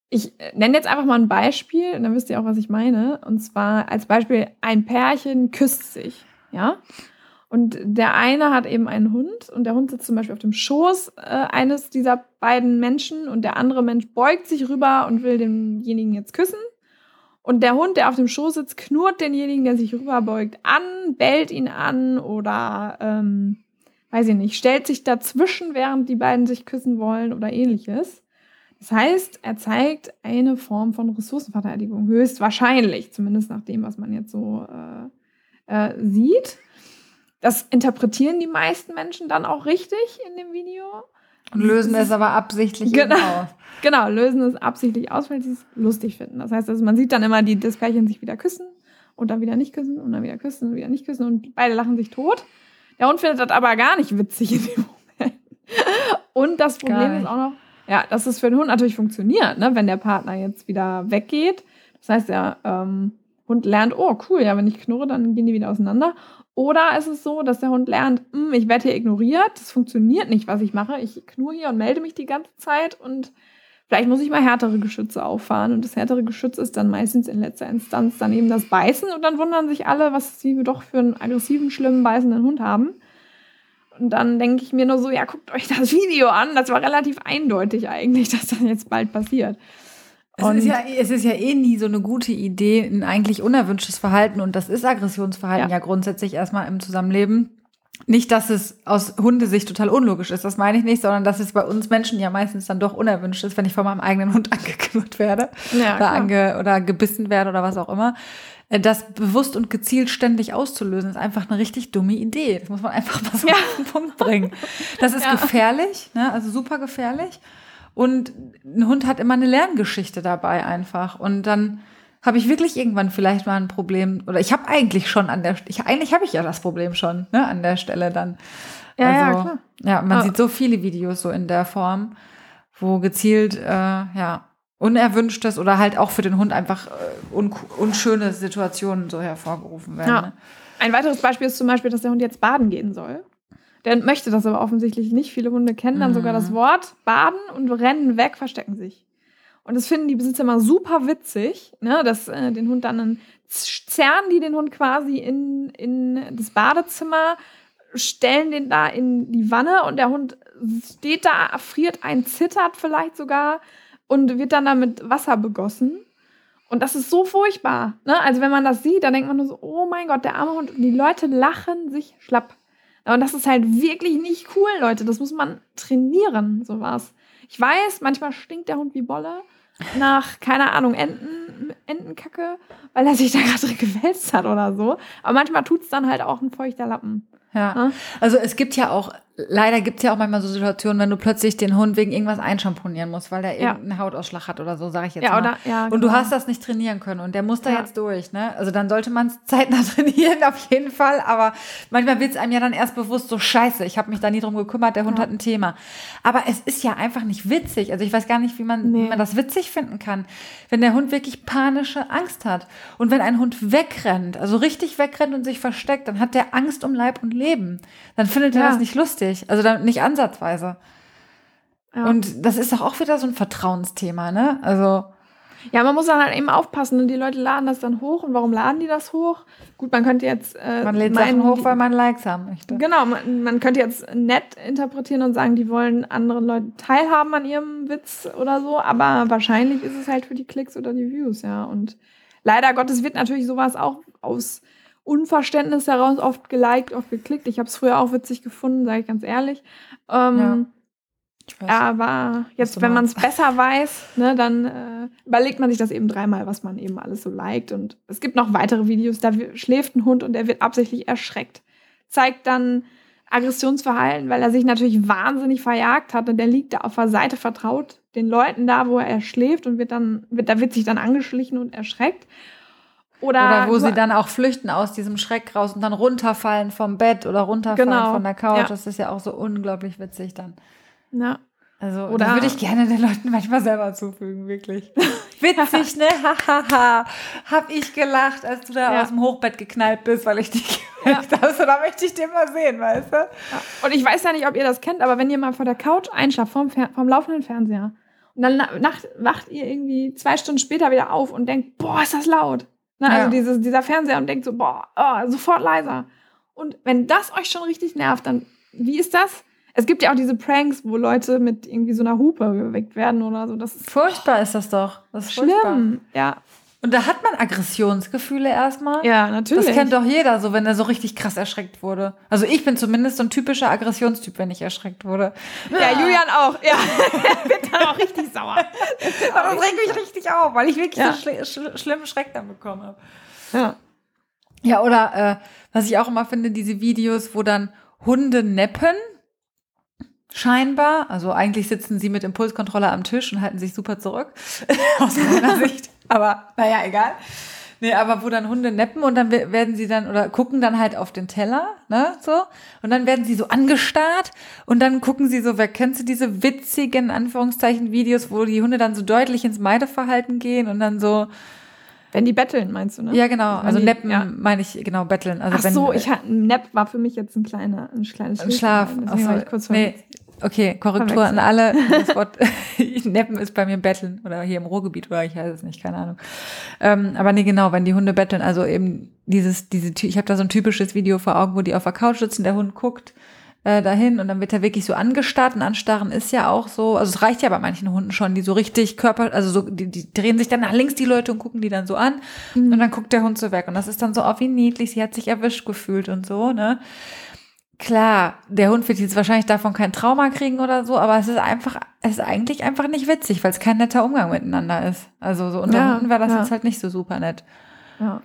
ich nenne jetzt einfach mal ein Beispiel und dann wisst ihr auch, was ich meine. Und zwar als Beispiel, ein Pärchen küsst sich. Ja. Und der eine hat eben einen Hund und der Hund sitzt zum Beispiel auf dem Schoß äh, eines dieser beiden Menschen und der andere Mensch beugt sich rüber und will denjenigen jetzt küssen. Und der Hund, der auf dem Schoß sitzt, knurrt denjenigen, der sich rüberbeugt, an, bellt ihn an oder, ähm, weiß ich nicht, stellt sich dazwischen, während die beiden sich küssen wollen oder ähnliches. Das heißt, er zeigt eine Form von Ressourcenverteidigung, höchstwahrscheinlich, zumindest nach dem, was man jetzt so äh, äh, sieht. Das interpretieren die meisten Menschen dann auch richtig in dem Video. Und lösen es aber absichtlich genau, aus. (laughs) Genau, lösen es absichtlich aus, weil sie es lustig finden. Das heißt, also man sieht dann immer die, das Pärchen sich wieder küssen und dann wieder nicht küssen und dann wieder küssen und wieder nicht küssen und beide lachen sich tot. Der Hund findet das aber gar nicht witzig in dem Moment. Und das Problem ist auch noch, ja, dass es für den Hund natürlich funktioniert, ne? wenn der Partner jetzt wieder weggeht. Das heißt, der ähm, Hund lernt, oh cool, ja, wenn ich knurre, dann gehen die wieder auseinander. Oder ist es so, dass der Hund lernt, hm, ich werde hier ignoriert, das funktioniert nicht, was ich mache. Ich knurre hier und melde mich die ganze Zeit und vielleicht muss ich mal härtere Geschütze auffahren. Und das härtere Geschütz ist dann meistens in letzter Instanz dann eben das Beißen. Und dann wundern sich alle, was sie doch für einen aggressiven, schlimmen, beißenden Hund haben. Und dann denke ich mir nur so, ja, guckt euch das Video an. Das war relativ eindeutig eigentlich, dass das jetzt bald passiert. Es ist, ja, es ist ja eh nie so eine gute Idee, ein eigentlich unerwünschtes Verhalten, und das ist Aggressionsverhalten ja, ja grundsätzlich erstmal im Zusammenleben. Nicht, dass es aus Hundesicht total unlogisch ist, das meine ich nicht, sondern dass es bei uns Menschen ja meistens dann doch unerwünscht ist, wenn ich von meinem eigenen Hund (laughs) angeknurrt werde ja, oder, ange oder gebissen werde oder was auch immer. Äh, das bewusst und gezielt ständig auszulösen, ist einfach eine richtig dumme Idee. Das muss man einfach mal so ja. auf den Punkt bringen. Das ist ja. gefährlich, ne? also super gefährlich. Und ein Hund hat immer eine Lerngeschichte dabei einfach. Und dann habe ich wirklich irgendwann vielleicht mal ein Problem. Oder ich habe eigentlich schon an der ich, eigentlich habe ich ja das Problem schon, ne, an der Stelle dann. Ja, also, ja, klar. Ja, man oh. sieht so viele Videos so in der Form, wo gezielt, äh, ja, unerwünschtes oder halt auch für den Hund einfach äh, un unschöne Situationen so hervorgerufen werden. Ja. Ne? Ein weiteres Beispiel ist zum Beispiel, dass der Hund jetzt baden gehen soll. Der möchte das aber offensichtlich nicht. Viele Hunde kennen dann mhm. sogar das mhm. Wort baden und rennen weg, verstecken sich. Und das finden die Besitzer immer super witzig, ne, dass äh, den Hund dann zerren die den Hund quasi in, in das Badezimmer, stellen den da in die Wanne und der Hund steht da, friert ein, zittert vielleicht sogar und wird dann da mit Wasser begossen. Und das ist so furchtbar. Ne? Also wenn man das sieht, dann denkt man nur so, oh mein Gott, der arme Hund. Und die Leute lachen sich schlapp. Und das ist halt wirklich nicht cool, Leute. Das muss man trainieren, sowas. Ich weiß, manchmal stinkt der Hund wie Bolle nach, keine Ahnung, Enten, Entenkacke, weil er sich da gerade (laughs) gewälzt hat oder so. Aber manchmal tut es dann halt auch ein feuchter Lappen. Ja. Also es gibt ja auch, leider gibt es ja auch manchmal so Situationen, wenn du plötzlich den Hund wegen irgendwas einschamponieren musst, weil der ja. irgendeinen Hautausschlag hat oder so, sage ich jetzt ja, mal. Oder, ja, genau. Und du genau. hast das nicht trainieren können und der muss da ja. jetzt durch, ne? Also dann sollte man es (laughs) zeitnah trainieren, auf jeden Fall. Aber manchmal wird es einem ja dann erst bewusst, so scheiße, ich habe mich da nie drum gekümmert, der Hund hat ein Thema. Aber es ist ja einfach nicht witzig. Also ich weiß gar nicht, wie man, nee. wie man das witzig finden kann, wenn der Hund wirklich panische Angst hat. Und wenn ein Hund wegrennt, also richtig wegrennt und sich versteckt, dann hat der Angst um Leib und Leben. Leben. Dann findet er das nicht lustig. Also dann nicht ansatzweise. Ja. Und das ist doch auch wieder so ein Vertrauensthema, ne? Also. Ja, man muss dann halt eben aufpassen und die Leute laden das dann hoch. Und warum laden die das hoch? Gut, man könnte jetzt. Äh, man lädt meinen, Sachen hoch, weil man Likes haben möchte. Genau, man, man, könnte jetzt nett interpretieren und sagen, die wollen anderen Leuten teilhaben an ihrem Witz oder so. Aber wahrscheinlich ist es halt für die Klicks oder die Views, ja. Und leider Gottes wird natürlich sowas auch aus Unverständnis heraus oft geliked, oft geklickt. Ich habe es früher auch witzig gefunden, sage ich ganz ehrlich. Ähm, ja. aber jetzt, wenn man es (laughs) besser weiß, ne, dann äh, überlegt man sich das eben dreimal, was man eben alles so liked. Und es gibt noch weitere Videos, da schläft ein Hund und er wird absichtlich erschreckt. Zeigt dann Aggressionsverhalten, weil er sich natürlich wahnsinnig verjagt hat und der liegt da auf der Seite vertraut den Leuten da, wo er schläft und wird dann, wird, da wird sich dann angeschlichen und erschreckt. Oder, oder wo sie dann auch flüchten aus diesem Schreck raus und dann runterfallen vom Bett oder runterfallen genau. von der Couch. Ja. Das ist ja auch so unglaublich witzig dann. Ja. Also, oder würde ich gerne den Leuten manchmal selber zufügen, wirklich. (laughs) Witzig, ne? Hahaha. Hab ich gelacht, als du da ja. aus dem Hochbett geknallt bist, weil ich dich (laughs) ja. habe. da möchte ich dir mal sehen, weißt du? Ja. Und ich weiß ja nicht, ob ihr das kennt, aber wenn ihr mal vor der Couch einschlaft, vom, vom laufenden Fernseher, und dann nacht, wacht ihr irgendwie zwei Stunden später wieder auf und denkt, boah, ist das laut. Ne? Also ja. dieses, dieser Fernseher und denkt so, boah, oh, sofort leiser. Und wenn das euch schon richtig nervt, dann wie ist das? Es gibt ja auch diese Pranks, wo Leute mit irgendwie so einer Hupe geweckt werden oder so. Das ist furchtbar, ist das doch. Das ist schlimm. Furchtbar. Ja. Und da hat man Aggressionsgefühle erstmal. Ja, natürlich. Das kennt doch jeder, so wenn er so richtig krass erschreckt wurde. Also ich bin zumindest so ein typischer Aggressionstyp, wenn ich erschreckt wurde. Ja, Julian auch. Ja, (laughs) er wird dann auch richtig sauer. (laughs) Aber das regt mich richtig auf, weil ich wirklich ja. so schl schl schlimmen Schreck dann bekommen habe. Ja. Ja, oder äh, was ich auch immer finde, diese Videos, wo dann Hunde neppen, scheinbar. Also eigentlich sitzen sie mit Impulskontrolle am Tisch und halten sich super zurück, (laughs) aus meiner Sicht. Aber naja, egal. Nee, aber wo dann Hunde neppen und dann werden sie dann oder gucken dann halt auf den Teller, ne, so. Und dann werden sie so angestarrt und dann gucken sie so, wer kennst du diese witzigen, Anführungszeichen, Videos, wo die Hunde dann so deutlich ins Meideverhalten gehen und dann so, wenn die betteln, meinst du, ne? Ja, genau. Also die, Neppen ja. meine ich, genau, betteln. Also Ach wenn, so, ich hatte, Nepp war für mich jetzt ein kleiner, ein kleines Ein Schlaf. Ach so, ich kurz nee. Okay, Korrektur an alle. (laughs) Das Wort (laughs) Neppen ist bei mir Betteln oder hier im Ruhrgebiet oder ich weiß es nicht, keine Ahnung. Ähm, aber nee, genau, wenn die Hunde betteln, also eben dieses, diese, ich habe da so ein typisches Video vor Augen, wo die auf der Couch sitzen, der Hund guckt äh, dahin und dann wird er wirklich so angestarrt und anstarren ist ja auch so, also es reicht ja bei manchen Hunden schon, die so richtig Körper, also so, die, die drehen sich dann nach links die Leute und gucken die dann so an mhm. und dann guckt der Hund so weg und das ist dann so, oh wie niedlich, sie hat sich erwischt gefühlt und so, ne. Klar, der Hund wird jetzt wahrscheinlich davon kein Trauma kriegen oder so, aber es ist einfach, es ist eigentlich einfach nicht witzig, weil es kein netter Umgang miteinander ist. Also so unter ja, Hunden wäre das ja. jetzt halt nicht so super nett. Ja.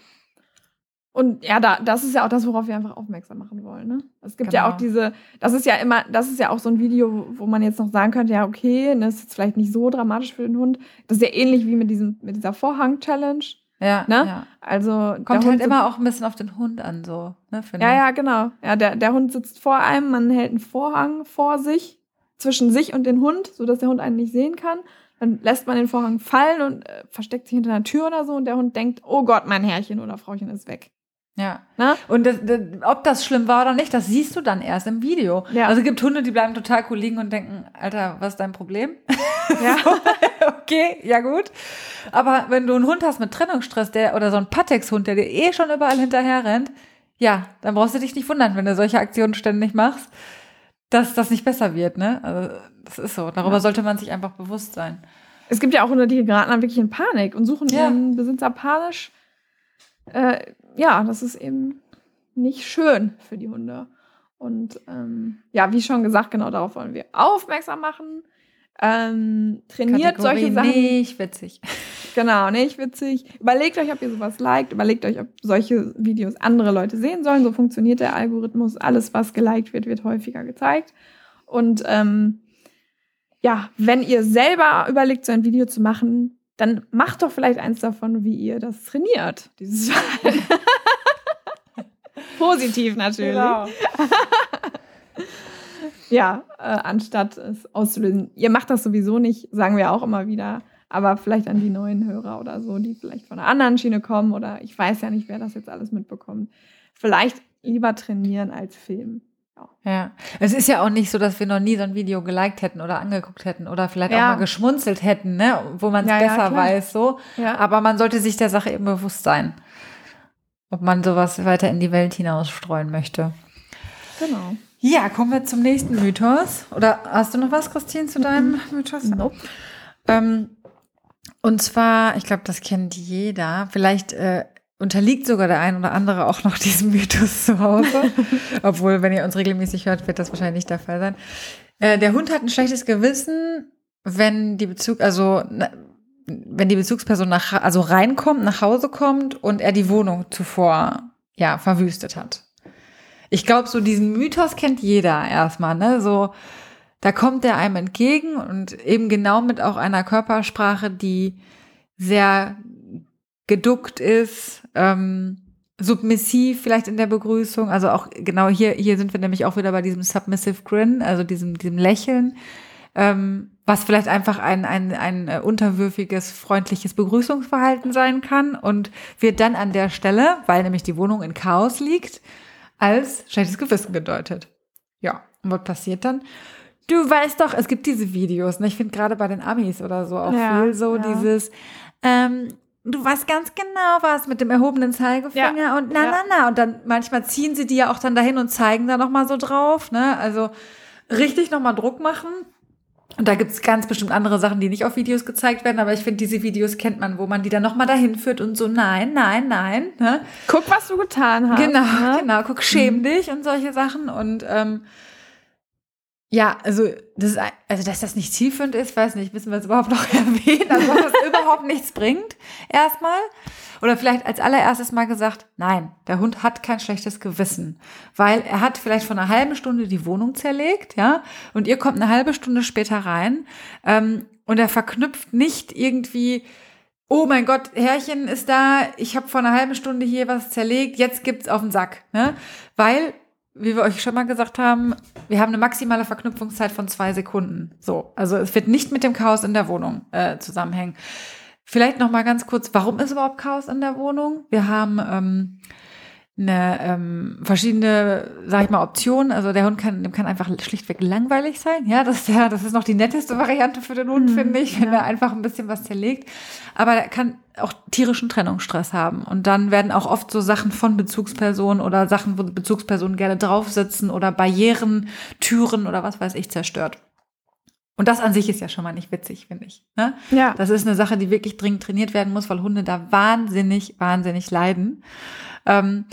Und ja, da, das ist ja auch das, worauf wir einfach aufmerksam machen wollen. Ne? Es gibt genau. ja auch diese, das ist ja immer, das ist ja auch so ein Video, wo man jetzt noch sagen könnte, ja, okay, ne, das ist jetzt vielleicht nicht so dramatisch für den Hund. Das ist ja ähnlich wie mit diesem, mit dieser Vorhang-Challenge. Ja, ne? ja. Also kommt halt immer auch ein bisschen auf den Hund an, so. Ne, ja, ja, genau. Ja, der, der Hund sitzt vor einem, man hält einen Vorhang vor sich, zwischen sich und den Hund, sodass der Hund einen nicht sehen kann. Dann lässt man den Vorhang fallen und äh, versteckt sich hinter einer Tür oder so und der Hund denkt, oh Gott, mein Herrchen oder Frauchen ist weg. Ja. Na? Und das, das, ob das schlimm war oder nicht, das siehst du dann erst im Video. Ja. Also es gibt Hunde, die bleiben total cool liegen und denken, Alter, was ist dein Problem? Ja. (laughs) okay, ja gut. Aber wenn du einen Hund hast mit Trennungsstress, der oder so ein Patex-Hund, der dir eh schon überall hinterher rennt, ja, dann brauchst du dich nicht wundern, wenn du solche Aktionen ständig machst, dass das nicht besser wird, ne? Also das ist so. Darüber ja. sollte man sich einfach bewusst sein. Es gibt ja auch Hunde, die geraten dann wirklich in Panik und suchen ja. ihren Besitzer panisch. Äh, ja, das ist eben nicht schön für die Hunde. Und ähm, ja, wie schon gesagt, genau darauf wollen wir aufmerksam machen. Ähm, trainiert Kategorie solche Sachen. Nicht witzig. (laughs) Genau, nicht witzig. Überlegt euch, ob ihr sowas liked. Überlegt euch, ob solche Videos andere Leute sehen sollen. So funktioniert der Algorithmus. Alles, was geliked wird, wird häufiger gezeigt. Und ähm, ja, wenn ihr selber überlegt, so ein Video zu machen, dann macht doch vielleicht eins davon, wie ihr das trainiert, dieses Verhalten. (laughs) Positiv natürlich. Genau. (laughs) ja, äh, anstatt es auszulösen. Ihr macht das sowieso nicht, sagen wir auch immer wieder. Aber vielleicht an die neuen Hörer oder so, die vielleicht von einer anderen Schiene kommen oder ich weiß ja nicht, wer das jetzt alles mitbekommt. Vielleicht lieber trainieren als filmen. Ja. Es ist ja auch nicht so, dass wir noch nie so ein Video geliked hätten oder angeguckt hätten oder vielleicht ja. auch mal geschmunzelt hätten, ne? wo man es ja, besser ja, weiß, so. Aber man sollte sich der Sache eben bewusst sein, ob man sowas weiter in die Welt hinausstreuen möchte. Genau. Ja, kommen wir zum nächsten Mythos. Oder hast du noch was, Christine, zu deinem mhm. Mythos? Nope. Ähm, und zwar, ich glaube, das kennt jeder. Vielleicht äh, unterliegt sogar der ein oder andere auch noch (laughs) diesem Mythos zu Hause. (laughs) Obwohl, wenn ihr uns regelmäßig hört, wird das wahrscheinlich nicht der Fall sein. Äh, der Hund hat ein schlechtes Gewissen, wenn die Bezug, also wenn die Bezugsperson nach, also reinkommt, nach Hause kommt und er die Wohnung zuvor ja verwüstet hat. Ich glaube, so diesen Mythos kennt jeder erstmal, ne? So, da kommt der einem entgegen und eben genau mit auch einer Körpersprache, die sehr geduckt ist, ähm, submissiv vielleicht in der Begrüßung. Also auch genau hier, hier sind wir nämlich auch wieder bei diesem Submissive Grin, also diesem, diesem Lächeln, ähm, was vielleicht einfach ein, ein, ein äh, unterwürfiges, freundliches Begrüßungsverhalten sein kann und wird dann an der Stelle, weil nämlich die Wohnung in Chaos liegt, als schlechtes Gewissen gedeutet. Ja, und was passiert dann? Du weißt doch, es gibt diese Videos, ne? ich finde gerade bei den Amis oder so auch ja, viel so ja. dieses, ähm, du weißt ganz genau was mit dem erhobenen Zeigefinger ja. und na, ja. na, na. Und dann manchmal ziehen sie die ja auch dann dahin und zeigen da nochmal so drauf, ne? Also richtig nochmal Druck machen. Und da gibt's ganz bestimmt andere Sachen, die nicht auf Videos gezeigt werden, aber ich finde, diese Videos kennt man, wo man die dann nochmal dahin führt und so, nein, nein, nein. Ne? Guck, was du getan hast. Genau, ne? genau, guck, schäm mhm. dich und solche Sachen. Und ähm, ja, also, das ist, also dass das nicht zielführend ist, weiß nicht, müssen wir es überhaupt noch (laughs) erwähnen, also dass das überhaupt nichts bringt, erstmal. Oder vielleicht als allererstes mal gesagt, nein, der Hund hat kein schlechtes Gewissen, weil er hat vielleicht vor einer halben Stunde die Wohnung zerlegt, ja, und ihr kommt eine halbe Stunde später rein ähm, und er verknüpft nicht irgendwie, oh mein Gott, Herrchen ist da, ich habe vor einer halben Stunde hier was zerlegt, jetzt gibt's auf den Sack, ne? Weil wie wir euch schon mal gesagt haben, wir haben eine maximale Verknüpfungszeit von zwei Sekunden. So, also es wird nicht mit dem Chaos in der Wohnung äh, zusammenhängen. Vielleicht noch mal ganz kurz, warum ist überhaupt Chaos in der Wohnung? Wir haben ähm, eine ähm, verschiedene, sag ich mal, Optionen. Also der Hund kann, dem kann einfach schlichtweg langweilig sein. Ja, das ist ja, das ist noch die netteste Variante für den Hund, mhm, finde ich, wenn ja. er einfach ein bisschen was zerlegt. Aber er kann auch tierischen Trennungsstress haben. Und dann werden auch oft so Sachen von Bezugspersonen oder Sachen, wo Bezugspersonen gerne draufsitzen oder Barrieren, Türen oder was weiß ich zerstört. Und das an sich ist ja schon mal nicht witzig, finde ich. Ne? Ja. Das ist eine Sache, die wirklich dringend trainiert werden muss, weil Hunde da wahnsinnig, wahnsinnig leiden. Ähm,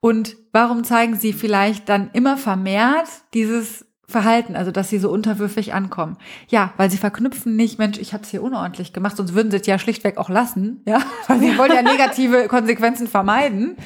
und warum zeigen sie vielleicht dann immer vermehrt dieses Verhalten, also dass sie so unterwürfig ankommen. Ja, weil sie verknüpfen nicht, Mensch, ich habe es hier unordentlich gemacht, sonst würden sie es ja schlichtweg auch lassen, ja, (laughs) weil sie wollen ja negative Konsequenzen vermeiden,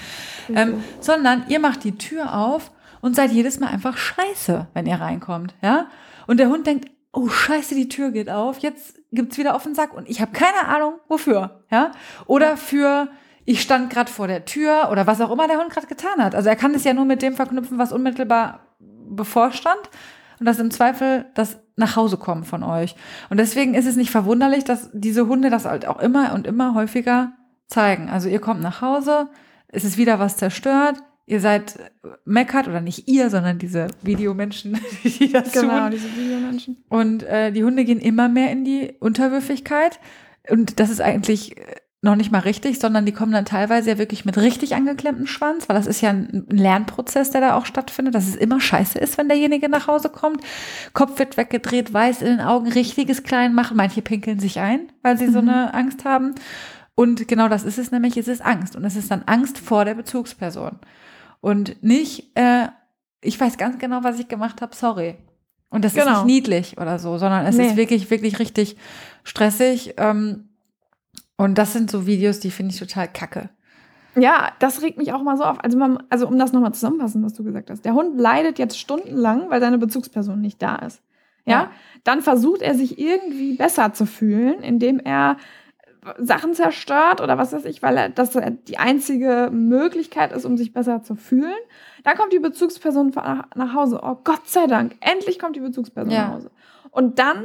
ähm, sondern ihr macht die Tür auf und seid jedes Mal einfach scheiße, wenn ihr reinkommt, ja. Und der Hund denkt, oh scheiße, die Tür geht auf, jetzt gibt's wieder auf den Sack und ich habe keine Ahnung wofür, ja? Oder für ich stand gerade vor der Tür oder was auch immer der Hund gerade getan hat. Also er kann es ja nur mit dem verknüpfen, was unmittelbar bevorstand und das im Zweifel das nach Hause kommen von euch. Und deswegen ist es nicht verwunderlich, dass diese Hunde das halt auch immer und immer häufiger zeigen. Also ihr kommt nach Hause, es ist wieder was zerstört, ihr seid meckert oder nicht ihr, sondern diese Videomenschen, (laughs) die das genau, tun. Genau, diese Videomenschen. Und äh, die Hunde gehen immer mehr in die Unterwürfigkeit. Und das ist eigentlich noch nicht mal richtig, sondern die kommen dann teilweise ja wirklich mit richtig angeklemmtem Schwanz, weil das ist ja ein Lernprozess, der da auch stattfindet, dass es immer scheiße ist, wenn derjenige nach Hause kommt. Kopf wird weggedreht, weiß in den Augen, richtiges Klein machen. Manche pinkeln sich ein, weil sie mhm. so eine Angst haben. Und genau das ist es nämlich, es ist Angst. Und es ist dann Angst vor der Bezugsperson. Und nicht, äh, ich weiß ganz genau, was ich gemacht habe, sorry. Und das genau. ist nicht niedlich oder so, sondern es nee. ist wirklich, wirklich richtig stressig. Ähm, und das sind so Videos, die finde ich total kacke. Ja, das regt mich auch mal so auf. Also, man, also um das nochmal zusammenfassen, was du gesagt hast. Der Hund leidet jetzt stundenlang, weil seine Bezugsperson nicht da ist. Ja? ja. Dann versucht er sich irgendwie besser zu fühlen, indem er Sachen zerstört oder was weiß ich, weil das die einzige Möglichkeit ist, um sich besser zu fühlen. Dann kommt die Bezugsperson nach, nach Hause. Oh Gott sei Dank, endlich kommt die Bezugsperson ja. nach Hause. Und dann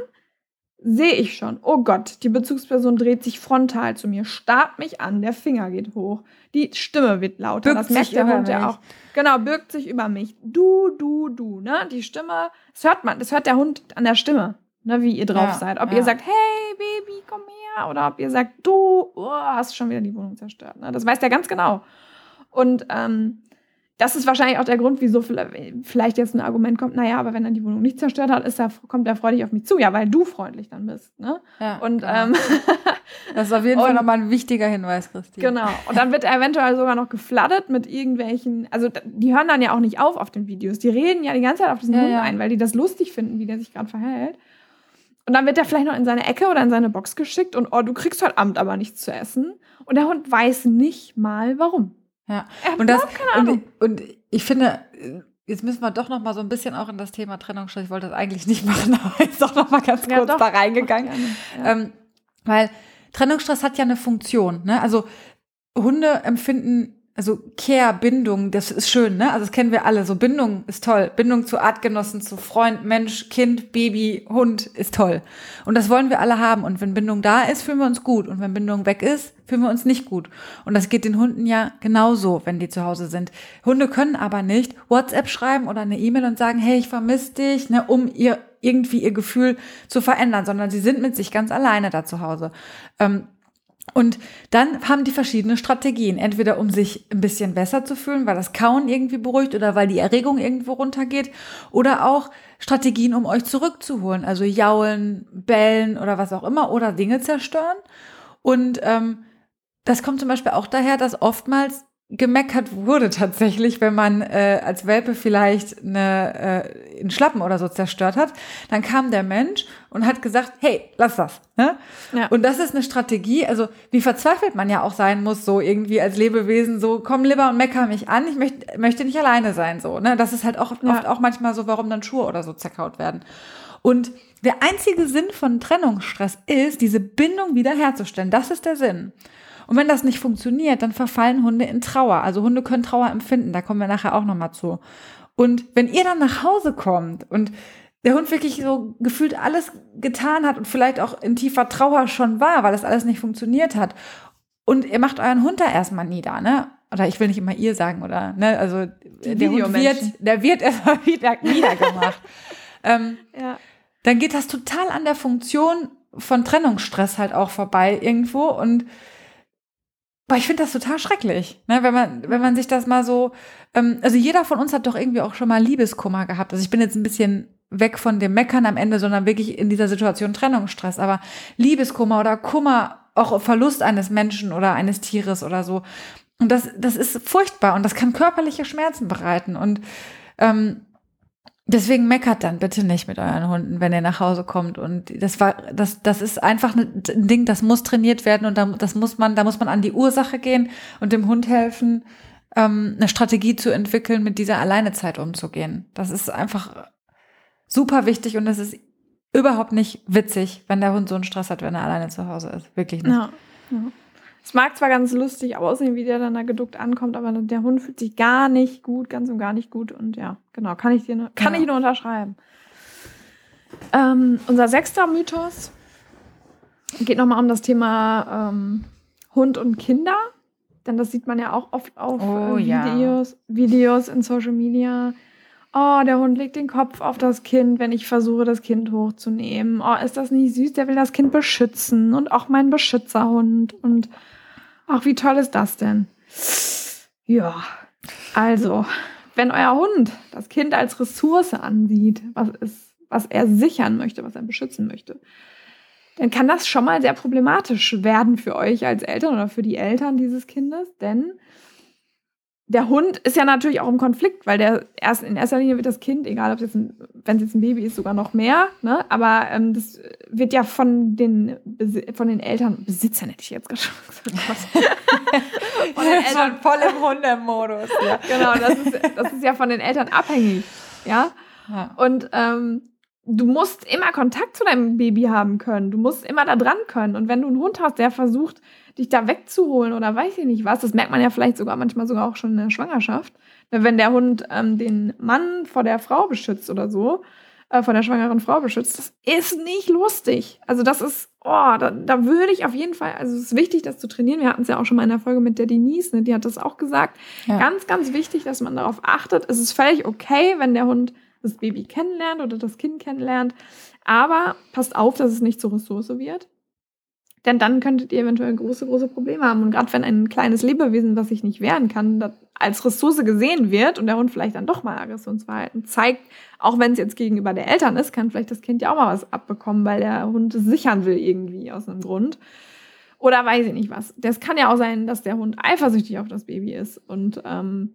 sehe ich schon, oh Gott, die Bezugsperson dreht sich frontal zu mir, starrt mich an, der Finger geht hoch, die Stimme wird lauter. Birgt das merkt der Hund ja auch. Genau, birgt sich über mich. Du, du, du, ne? Die Stimme, das hört man, das hört der Hund an der Stimme ne, wie ihr drauf ja, seid. Ob ja. ihr sagt, hey Baby, komm her, oder ob ihr sagt, du oh, hast schon wieder die Wohnung zerstört. Ne? Das weiß der ganz genau. Und ähm, das ist wahrscheinlich auch der Grund, wieso vielleicht jetzt ein Argument kommt, naja, aber wenn er die Wohnung nicht zerstört hat, ist er, kommt er freudig auf mich zu. Ja, weil du freundlich dann bist. Ne? Ja, und genau. ähm, (laughs) das ist auf jeden und, Fall nochmal ein wichtiger Hinweis, Christine. Genau. Und dann wird er eventuell sogar noch geflattert mit irgendwelchen, also die hören dann ja auch nicht auf auf den Videos. Die reden ja die ganze Zeit auf diesen ja, Hund ja. ein, weil die das lustig finden, wie der sich gerade verhält. Und dann wird er vielleicht noch in seine Ecke oder in seine Box geschickt und oh, du kriegst heute Abend aber nichts zu essen. Und der Hund weiß nicht mal warum. Ja. und das und, und, ich finde, jetzt müssen wir doch noch mal so ein bisschen auch in das Thema Trennungsstress. Ich wollte das eigentlich nicht machen, (laughs) aber jetzt doch noch mal ganz kurz ja, da reingegangen, ja. ähm, weil Trennungsstress hat ja eine Funktion. Ne? Also Hunde empfinden also Care, Bindung, das ist schön, ne? Also das kennen wir alle. So Bindung ist toll. Bindung zu Artgenossen, zu Freund, Mensch, Kind, Baby, Hund ist toll. Und das wollen wir alle haben. Und wenn Bindung da ist, fühlen wir uns gut. Und wenn Bindung weg ist, fühlen wir uns nicht gut. Und das geht den Hunden ja genauso, wenn die zu Hause sind. Hunde können aber nicht WhatsApp schreiben oder eine E-Mail und sagen, hey, ich vermisse dich, ne, um ihr irgendwie ihr Gefühl zu verändern, sondern sie sind mit sich ganz alleine da zu Hause. Ähm, Und dann haben die verschiedene Strategien. Entweder um sich ein bisschen besser zu fühlen, weil das Kauen irgendwie beruhigt oder weil die Erregung irgendwo runtergeht. Oder auch Strategien, um euch zurückzuholen. Also jaulen, bellen oder was auch immer. Oder Dinge zerstören. Und ähm, das kommt zum Beispiel auch daher, dass oftmals gemeckert wurde tatsächlich, wenn man äh, als Welpe vielleicht eine, äh, einen Schlappen oder so zerstört hat, dann kam der Mensch und hat gesagt, hey, lass das. Ne? Ja. Und das ist eine Strategie, also wie verzweifelt man ja auch sein muss, so irgendwie als Lebewesen, so komm lieber und mecker mich an, ich möchte, möchte nicht alleine sein, so. Ne? Das ist halt auch ja. oft auch manchmal so, warum dann Schuhe oder so zerkaut werden. Und der einzige Sinn von Trennungsstress ist, diese Bindung wiederherzustellen. Das ist der Sinn. Und wenn das nicht funktioniert, dann verfallen Hunde in Trauer. Also Hunde können Trauer empfinden, da kommen wir nachher auch nochmal zu. Und wenn ihr dann nach Hause kommt und der Hund wirklich so gefühlt alles getan hat und vielleicht auch in tiefer Trauer schon war, weil das alles nicht funktioniert hat. Und ihr macht euren Hund da erstmal nieder, ne? Oder ich will nicht immer ihr sagen, oder, ne? Also, Die der Hund wird, der wird (laughs) erstmal wieder niedergemacht. ähm, ja. Dann geht das total an der Funktion von Trennungsstress halt auch vorbei irgendwo und Boah, ich finde das total schrecklich, ne? wenn man, wenn man sich das mal so, ähm, also jeder von uns hat doch irgendwie auch schon mal Liebeskummer gehabt. Also ich bin jetzt ein bisschen weg von dem Meckern am Ende, sondern wirklich in dieser Situation Trennungsstress. Aber Liebeskummer oder Kummer, auch Verlust eines Menschen oder eines Tieres oder so. Und das, das ist furchtbar und das kann körperliche Schmerzen bereiten. Und ähm, Deswegen meckert dann bitte nicht mit euren Hunden, wenn ihr nach Hause kommt. Und das war, das, das ist einfach ein Ding, das muss trainiert werden und da, das muss man, da muss man an die Ursache gehen und dem Hund helfen, ähm, eine Strategie zu entwickeln, mit dieser Alleinezeit umzugehen. Das ist einfach super wichtig und es ist überhaupt nicht witzig, wenn der Hund so einen Stress hat, wenn er alleine zu Hause ist. Wirklich nicht. Ja, ja. Es mag zwar ganz lustig aussehen, wie der dann da geduckt ankommt, aber der Hund fühlt sich gar nicht gut, ganz und gar nicht gut. Und ja, genau, kann ich dir nur, kann ja. ich nur unterschreiben. Ähm, unser sechster Mythos geht nochmal um das Thema ähm, Hund und Kinder. Denn das sieht man ja auch oft auf oh, äh, Videos, ja. Videos in Social Media. Oh, der Hund legt den Kopf auf das Kind, wenn ich versuche, das Kind hochzunehmen. Oh, ist das nicht süß? Der will das Kind beschützen und auch mein Beschützerhund. Und ach, wie toll ist das denn? Ja, also, wenn euer Hund das Kind als Ressource ansieht, was, ist, was er sichern möchte, was er beschützen möchte, dann kann das schon mal sehr problematisch werden für euch als Eltern oder für die Eltern dieses Kindes, denn der Hund ist ja natürlich auch im Konflikt, weil der erst in erster Linie wird das Kind, egal ob es jetzt wenn es jetzt ein Baby ist, sogar noch mehr, ne? Aber ähm, das wird ja von den von den Eltern Besitzern hätte ich jetzt gerade schon gesagt. (laughs) von den Eltern voll im Hundemodus. Ja. Genau, das ist, das ist ja von den Eltern abhängig, ja. ja. Und ähm, du musst immer Kontakt zu deinem Baby haben können. Du musst immer da dran können. Und wenn du einen Hund hast, der versucht dich da wegzuholen oder weiß ich nicht was. Das merkt man ja vielleicht sogar manchmal sogar auch schon in der Schwangerschaft. Wenn der Hund ähm, den Mann vor der Frau beschützt oder so, äh, von der schwangeren Frau beschützt, das ist nicht lustig. Also das ist, oh, da, da würde ich auf jeden Fall, also es ist wichtig, das zu trainieren. Wir hatten es ja auch schon mal in der Folge mit der Denise, ne? die hat das auch gesagt. Ja. Ganz, ganz wichtig, dass man darauf achtet. Es ist völlig okay, wenn der Hund das Baby kennenlernt oder das Kind kennenlernt. Aber passt auf, dass es nicht zur Ressource wird. Denn dann könntet ihr eventuell große, große Probleme haben. Und gerade wenn ein kleines Lebewesen, was sich nicht wehren kann, als Ressource gesehen wird und der Hund vielleicht dann doch mal Aggressionsverhalten zeigt, auch wenn es jetzt gegenüber der Eltern ist, kann vielleicht das Kind ja auch mal was abbekommen, weil der Hund sichern will irgendwie aus einem Grund. Oder weiß ich nicht was. Das kann ja auch sein, dass der Hund eifersüchtig auf das Baby ist und ähm,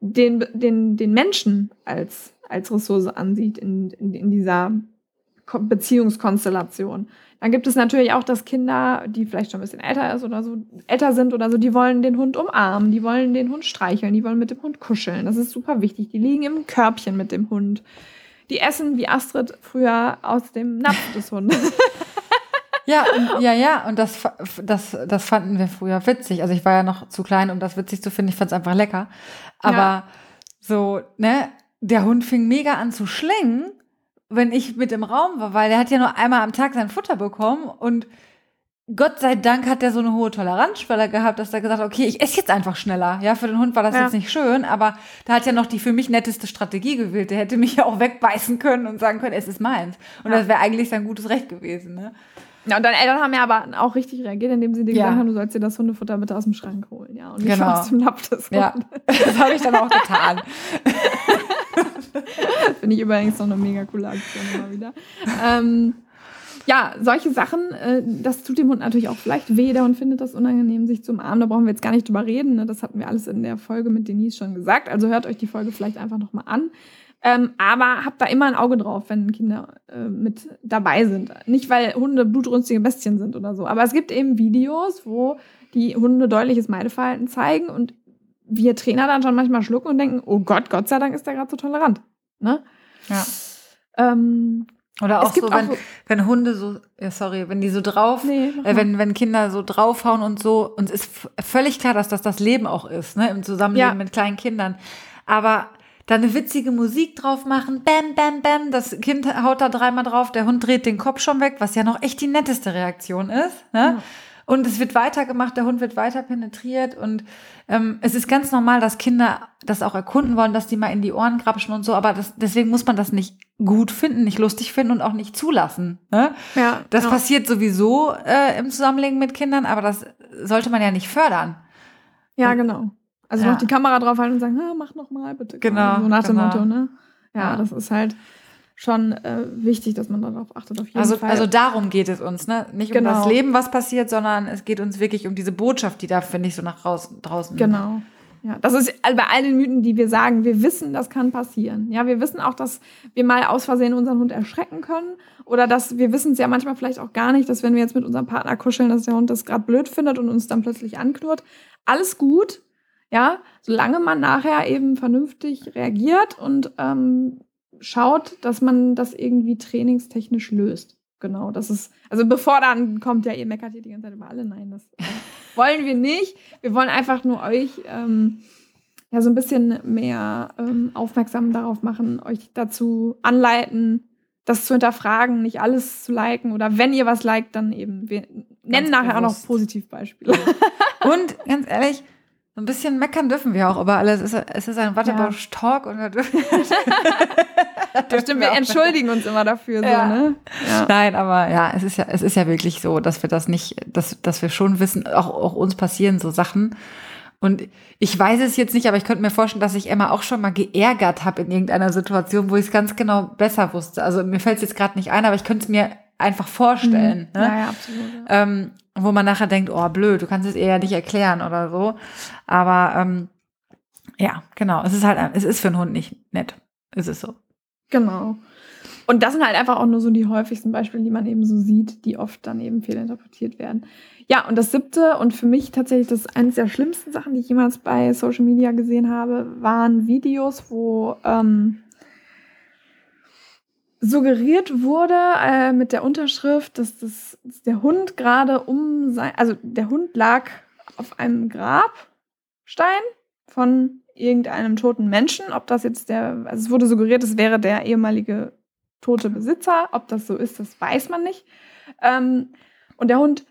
den, den, den Menschen als, als Ressource ansieht in, in, in dieser Beziehungskonstellation. Dann gibt es natürlich auch, dass Kinder, die vielleicht schon ein bisschen älter ist oder so, älter sind oder so, die wollen den Hund umarmen, die wollen den Hund streicheln, die wollen mit dem Hund kuscheln. Das ist super wichtig. Die liegen im Körbchen mit dem Hund. Die essen wie Astrid früher aus dem Napf des Hundes. (laughs) Ja, und, ja, ja, und das, das, das fanden wir früher witzig. Also ich war ja noch zu klein, um das witzig zu finden. Ich fand es einfach lecker. Aber ja. so, ne, der Hund fing mega an zu schlingen wenn ich mit im Raum war, weil er hat ja nur einmal am Tag sein Futter bekommen und Gott sei Dank hat er so eine hohe Toleranzschwelle gehabt, dass er gesagt hat, okay, ich esse jetzt einfach schneller. Ja, für den Hund war das ja. jetzt nicht schön, aber da hat ja noch die für mich netteste Strategie gewählt. Der hätte mich ja auch wegbeißen können und sagen können, es ist meins. Und ja. das wäre eigentlich sein gutes Recht gewesen. Ne? Ja, und deine Eltern haben ja aber auch richtig reagiert, indem sie dir ja. gesagt haben, du sollst dir das Hundefutter bitte aus dem Schrank holen. Ja, und nicht genau. aus dem Napf des Ja, (laughs) das habe ich dann auch getan. (laughs) (laughs) Finde ich übrigens noch eine mega coole Aktion immer wieder. Ähm, ja, solche Sachen, äh, das tut dem Hund natürlich auch vielleicht weh. Der Hund findet das unangenehm, sich zu umarmen. Da brauchen wir jetzt gar nicht drüber reden. Ne? Das hatten wir alles in der Folge mit Denise schon gesagt. Also hört euch die Folge vielleicht einfach nochmal an. Ähm, aber habt da immer ein Auge drauf, wenn Kinder äh, mit dabei sind. Nicht, weil Hunde blutrünstige Bestien sind oder so. Aber es gibt eben Videos, wo die Hunde deutliches Meideverhalten zeigen und wir Trainer dann schon manchmal schlucken und denken, oh Gott, Gott sei Dank ist der gerade so tolerant. Ne? Ja. Ähm, oder auch so, wenn, auch wenn Hunde so, ja, sorry, wenn die so drauf, nee, äh, wenn, wenn Kinder so draufhauen und so, uns ist völlig klar, dass das das Leben auch ist, ne, im Zusammenleben ja. mit kleinen Kindern. Aber da eine witzige Musik drauf machen, bam, bam, bam, das Kind haut da dreimal drauf, der Hund dreht den Kopf schon weg, was ja noch echt die netteste Reaktion ist, ne? Ja. Und es wird weitergemacht, der Hund wird weiter penetriert und ähm, es ist ganz normal, dass Kinder das auch erkunden wollen, dass die mal in die Ohren grapschen und so, aber das, deswegen muss man das nicht gut finden, nicht lustig finden und auch nicht zulassen. Ne? Ja, das ja. passiert sowieso äh, im Zusammenleben mit Kindern, aber das sollte man ja nicht fördern. Ja, genau. Also ja. noch die Kamera draufhalten und sagen, mach noch mal bitte. Genau. So nach genau. dem Motto, ne? Ja, das ist halt schon äh, wichtig, dass man darauf achtet. Auf jeden also, Fall. also darum geht es uns, ne? Nicht genau. um das genau. Leben, was passiert, sondern es geht uns wirklich um diese Botschaft, die da, finde ich, so nach draußen, draußen. Genau. Ja, das ist bei all den Mythen, die wir sagen, wir wissen, das kann passieren. Ja, wir wissen auch, dass wir mal aus Versehen unseren Hund erschrecken können. Oder dass wir wissen es ja manchmal vielleicht auch gar nicht, dass wenn wir jetzt mit unserem Partner kuscheln, dass der Hund das gerade blöd findet und uns dann plötzlich anknurrt. Alles gut, ja, solange man nachher eben vernünftig reagiert und ähm, schaut, dass man das irgendwie trainingstechnisch löst. Genau, das ist, also bevor dann kommt ja, ihr meckert hier die ganze Zeit über alle. Nein, das äh, (laughs) wollen wir nicht. Wir wollen einfach nur euch ähm, ja so ein bisschen mehr ähm, aufmerksam darauf machen, euch dazu anleiten, das zu hinterfragen, nicht alles zu liken oder wenn ihr was liked, dann eben, wir nennen ganz nachher bewusst. auch noch Positivbeispiele. (laughs) Und ganz ehrlich, ein bisschen meckern dürfen wir auch aber alles. Es ist, es ist ein Wattebausch-Talk und da dürfen (laughs) das stimmt, wir entschuldigen uns immer dafür. So, ja. Ne? Ja. Nein, aber ja, es ist ja, es ist ja wirklich so, dass wir das nicht, dass, dass wir schon wissen, auch, auch uns passieren so Sachen. Und ich weiß es jetzt nicht, aber ich könnte mir vorstellen, dass ich Emma auch schon mal geärgert habe in irgendeiner Situation, wo ich es ganz genau besser wusste. Also mir fällt es jetzt gerade nicht ein, aber ich könnte es mir einfach vorstellen. Mhm. Ne? Ja, ja, absolut. Ja. Ähm, wo man nachher denkt, oh blöd, du kannst es eher nicht erklären oder so. Aber ähm, ja, genau, es ist halt, es ist für einen Hund nicht nett. Es ist so. Genau. Und das sind halt einfach auch nur so die häufigsten Beispiele, die man eben so sieht, die oft dann eben fehlinterpretiert werden. Ja, und das siebte und für mich tatsächlich das eines der schlimmsten Sachen, die ich jemals bei Social Media gesehen habe, waren Videos, wo ähm, suggeriert wurde äh, mit der Unterschrift, dass, das, dass der Hund gerade um sein, also der Hund lag auf einem Grabstein von irgendeinem toten Menschen. Ob das jetzt der, also es wurde suggeriert, es wäre der ehemalige tote Besitzer. Ob das so ist, das weiß man nicht. Ähm, und der Hund,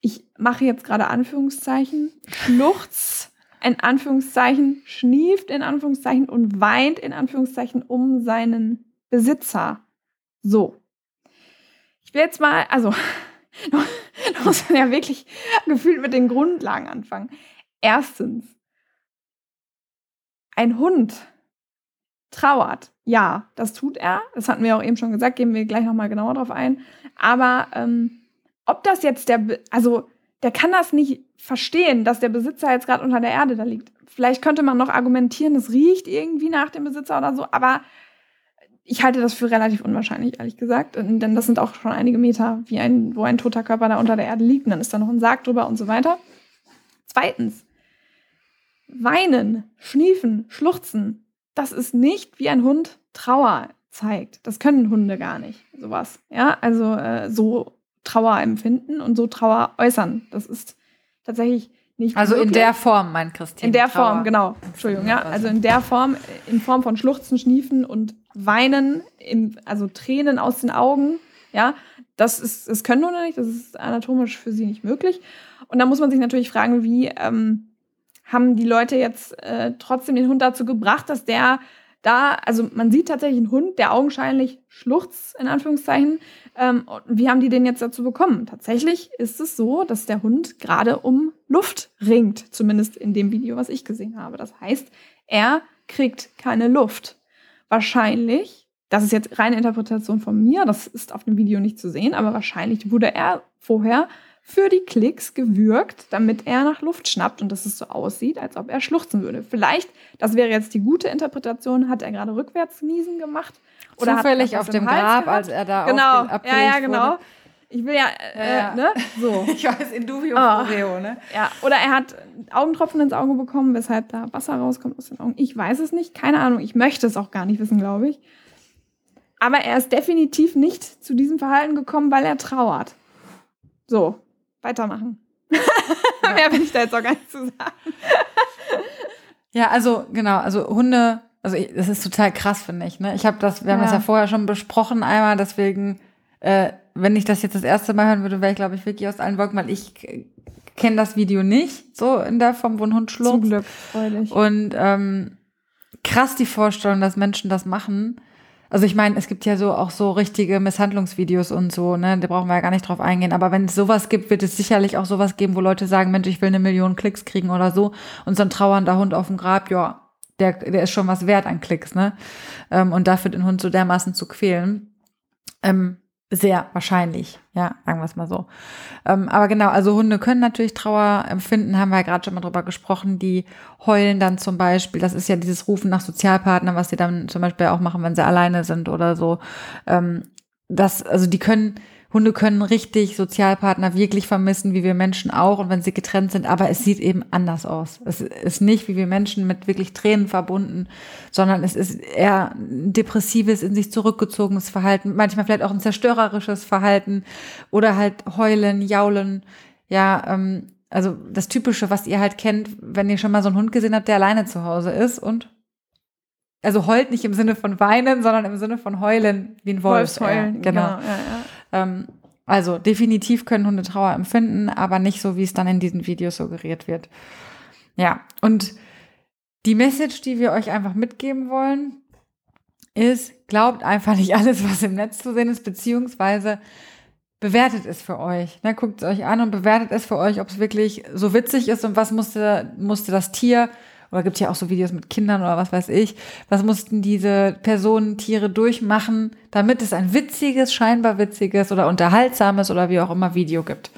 ich mache jetzt gerade Anführungszeichen, schluchzt in Anführungszeichen, schnieft in Anführungszeichen und weint in Anführungszeichen um seinen Besitzer. So. Ich will jetzt mal, also, (laughs) da muss man ja wirklich gefühlt mit den Grundlagen anfangen. Erstens, ein Hund trauert. Ja, das tut er. Das hatten wir auch eben schon gesagt, gehen wir gleich nochmal genauer drauf ein. Aber ähm, ob das jetzt der, also der kann das nicht verstehen, dass der Besitzer jetzt gerade unter der Erde da liegt. Vielleicht könnte man noch argumentieren, es riecht irgendwie nach dem Besitzer oder so, aber ich halte das für relativ unwahrscheinlich, ehrlich gesagt. Denn das sind auch schon einige Meter, wie ein, wo ein toter Körper da unter der Erde liegt. Und dann ist da noch ein Sarg drüber und so weiter. Zweitens, weinen, schniefen, schluchzen, das ist nicht wie ein Hund Trauer zeigt. Das können Hunde gar nicht, sowas. Ja, also äh, so Trauer empfinden und so Trauer äußern. Das ist tatsächlich nicht Also möglich. in der Form, mein Christine. In der Trauer. Form, genau. Entschuldigung, ja. Also in der Form, in Form von Schluchzen, Schniefen und Weinen, im, also Tränen aus den Augen, ja. Das ist, das können Hunde nicht, das ist anatomisch für sie nicht möglich. Und da muss man sich natürlich fragen, wie ähm, haben die Leute jetzt äh, trotzdem den Hund dazu gebracht, dass der da, also man sieht tatsächlich einen Hund, der augenscheinlich schluchzt, in Anführungszeichen. Ähm, wie haben die den jetzt dazu bekommen? Tatsächlich ist es so, dass der Hund gerade um Luft ringt, zumindest in dem Video, was ich gesehen habe. Das heißt, er kriegt keine Luft. Wahrscheinlich, das ist jetzt reine Interpretation von mir, das ist auf dem Video nicht zu sehen, aber wahrscheinlich wurde er vorher für die Klicks gewürgt, damit er nach Luft schnappt und dass es so aussieht, als ob er schluchzen würde. Vielleicht, das wäre jetzt die gute Interpretation, hat er gerade rückwärts niesen gemacht. Oder Zufällig auf dem Grab, gehabt. als er da genau. ja, ja, genau. Wurde. Ich will ja, äh, ja, ne? So. (laughs) ich weiß, in dubio oh. Reo, ne? Ja, oder er hat Augentropfen ins Auge bekommen, weshalb da Wasser rauskommt aus den Augen. Ich weiß es nicht, keine Ahnung. Ich möchte es auch gar nicht wissen, glaube ich. Aber er ist definitiv nicht zu diesem Verhalten gekommen, weil er trauert. So, weitermachen. Ja. (laughs) (laughs) Mehr will ich da jetzt auch gar nicht zu sagen. ja, also genau, also Hunde, also ich, das ist total krass, finde ich. Ne? Ich habe das, wir haben ja. das ja vorher schon besprochen einmal, deswegen, äh, wenn ich das jetzt das erste Mal hören würde, wäre ich, glaube ich, wirklich aus allen Wolken, weil ich kenne das Video nicht, so in der Form, wo ein Hund schlurft. Zum Glück, freudig. Und ähm, krass die Vorstellung, dass Menschen das machen. Also ich meine, es gibt ja so auch so richtige Misshandlungsvideos und so, ne? Da brauchen wir ja gar nicht drauf eingehen. Aber wenn es sowas gibt, wird es sicherlich auch sowas geben, wo Leute sagen, Mensch, ich will eine Million Klicks kriegen oder so. Und so ein trauernder Hund auf dem Grab, ja, der, der ist schon was wert an Klicks, ne? Ähm, und dafür den Hund so dermaßen zu quälen. Ähm, sehr wahrscheinlich, ja, sagen wir es mal so. Ähm, aber genau, also Hunde können natürlich Trauer empfinden, haben wir ja gerade schon mal drüber gesprochen. Die heulen dann zum Beispiel, das ist ja dieses Rufen nach Sozialpartnern, was sie dann zum Beispiel auch machen, wenn sie alleine sind oder so. Ähm, das, also die können Hunde können richtig Sozialpartner wirklich vermissen, wie wir Menschen auch, und wenn sie getrennt sind, aber es sieht eben anders aus. Es ist nicht wie wir Menschen mit wirklich Tränen verbunden, sondern es ist eher ein depressives, in sich zurückgezogenes Verhalten, manchmal vielleicht auch ein zerstörerisches Verhalten oder halt heulen, jaulen, ja, ähm, also das Typische, was ihr halt kennt, wenn ihr schon mal so einen Hund gesehen habt, der alleine zu Hause ist und also heult nicht im Sinne von weinen, sondern im Sinne von heulen wie ein Wolf. Wolfsheulen, genau. Ja, ja, ja. Ähm, also definitiv können Hunde Trauer empfinden, aber nicht so, wie es dann in diesen Videos suggeriert wird. Ja, und die Message, die wir euch einfach mitgeben wollen, ist, glaubt einfach nicht alles, was im Netz zu sehen ist, beziehungsweise bewertet es für euch. Ne? Guckt es euch an und bewertet es für euch, ob es wirklich so witzig ist und was musste, musste das Tier oder gibt ja auch so Videos mit Kindern oder was weiß ich, was mussten diese Personen, Tiere durchmachen, damit es ein witziges, scheinbar witziges oder unterhaltsames oder wie auch immer Video gibt.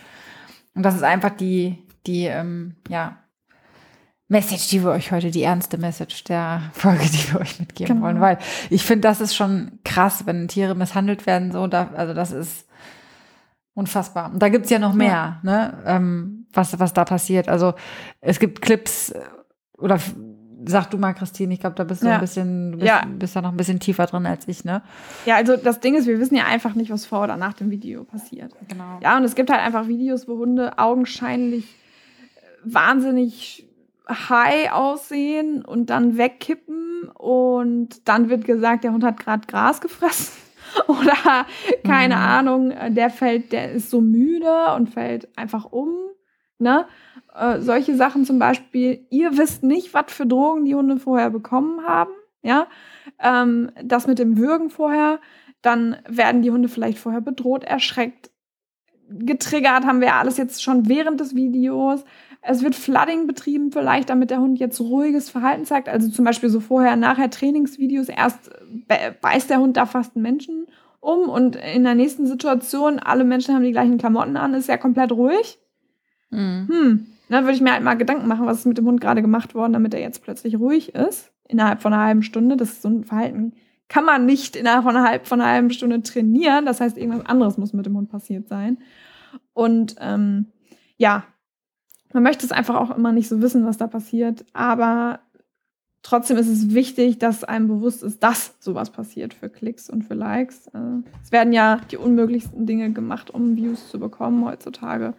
Und das ist einfach die, die, ähm, ja, Message, die wir euch heute, die ernste Message der Folge, die wir euch mitgeben genau. wollen, weil ich finde, das ist schon krass, wenn Tiere misshandelt werden, so, da, also das ist unfassbar. Und da gibt's ja noch mehr, ja. ne, ähm, was, was da passiert. Also es gibt Clips, oder sag du mal, Christine, ich glaube, da bist du ja. ein bisschen, bist, ja. bist da noch ein bisschen tiefer drin als ich, ne? Ja, also das Ding ist, wir wissen ja einfach nicht, was vor oder nach dem Video passiert. Genau. Ja, und es gibt halt einfach Videos, wo Hunde augenscheinlich äh, wahnsinnig high aussehen und dann wegkippen und dann wird gesagt, der Hund hat gerade Gras gefressen. (laughs) Oder keine mhm. Ahnung, der fällt, der ist so müde und fällt einfach um. Ne? Äh, solche Sachen zum Beispiel, ihr wisst nicht, was für Drogen die Hunde vorher bekommen haben. Ja, ähm, das mit dem Würgen vorher, dann werden die Hunde vielleicht vorher bedroht, erschreckt, getriggert haben wir alles jetzt schon während des Videos. Es wird Flooding betrieben, vielleicht, damit der Hund jetzt ruhiges Verhalten zeigt. Also zum Beispiel so vorher, nachher Trainingsvideos. Erst beißt der Hund da fast einen Menschen um und in der nächsten Situation, alle Menschen haben die gleichen Klamotten an, ist er komplett ruhig. Mhm. Hm. Dann würde ich mir halt mal Gedanken machen, was ist mit dem Hund gerade gemacht worden, damit er jetzt plötzlich ruhig ist. Innerhalb von einer halben Stunde. Das ist so ein Verhalten, kann man nicht innerhalb von einer, halb, von einer halben Stunde trainieren. Das heißt, irgendwas anderes muss mit dem Hund passiert sein. Und ähm, ja, man möchte es einfach auch immer nicht so wissen, was da passiert. Aber trotzdem ist es wichtig, dass einem bewusst ist, dass sowas passiert für Klicks und für Likes. Äh, es werden ja die unmöglichsten Dinge gemacht, um Views zu bekommen heutzutage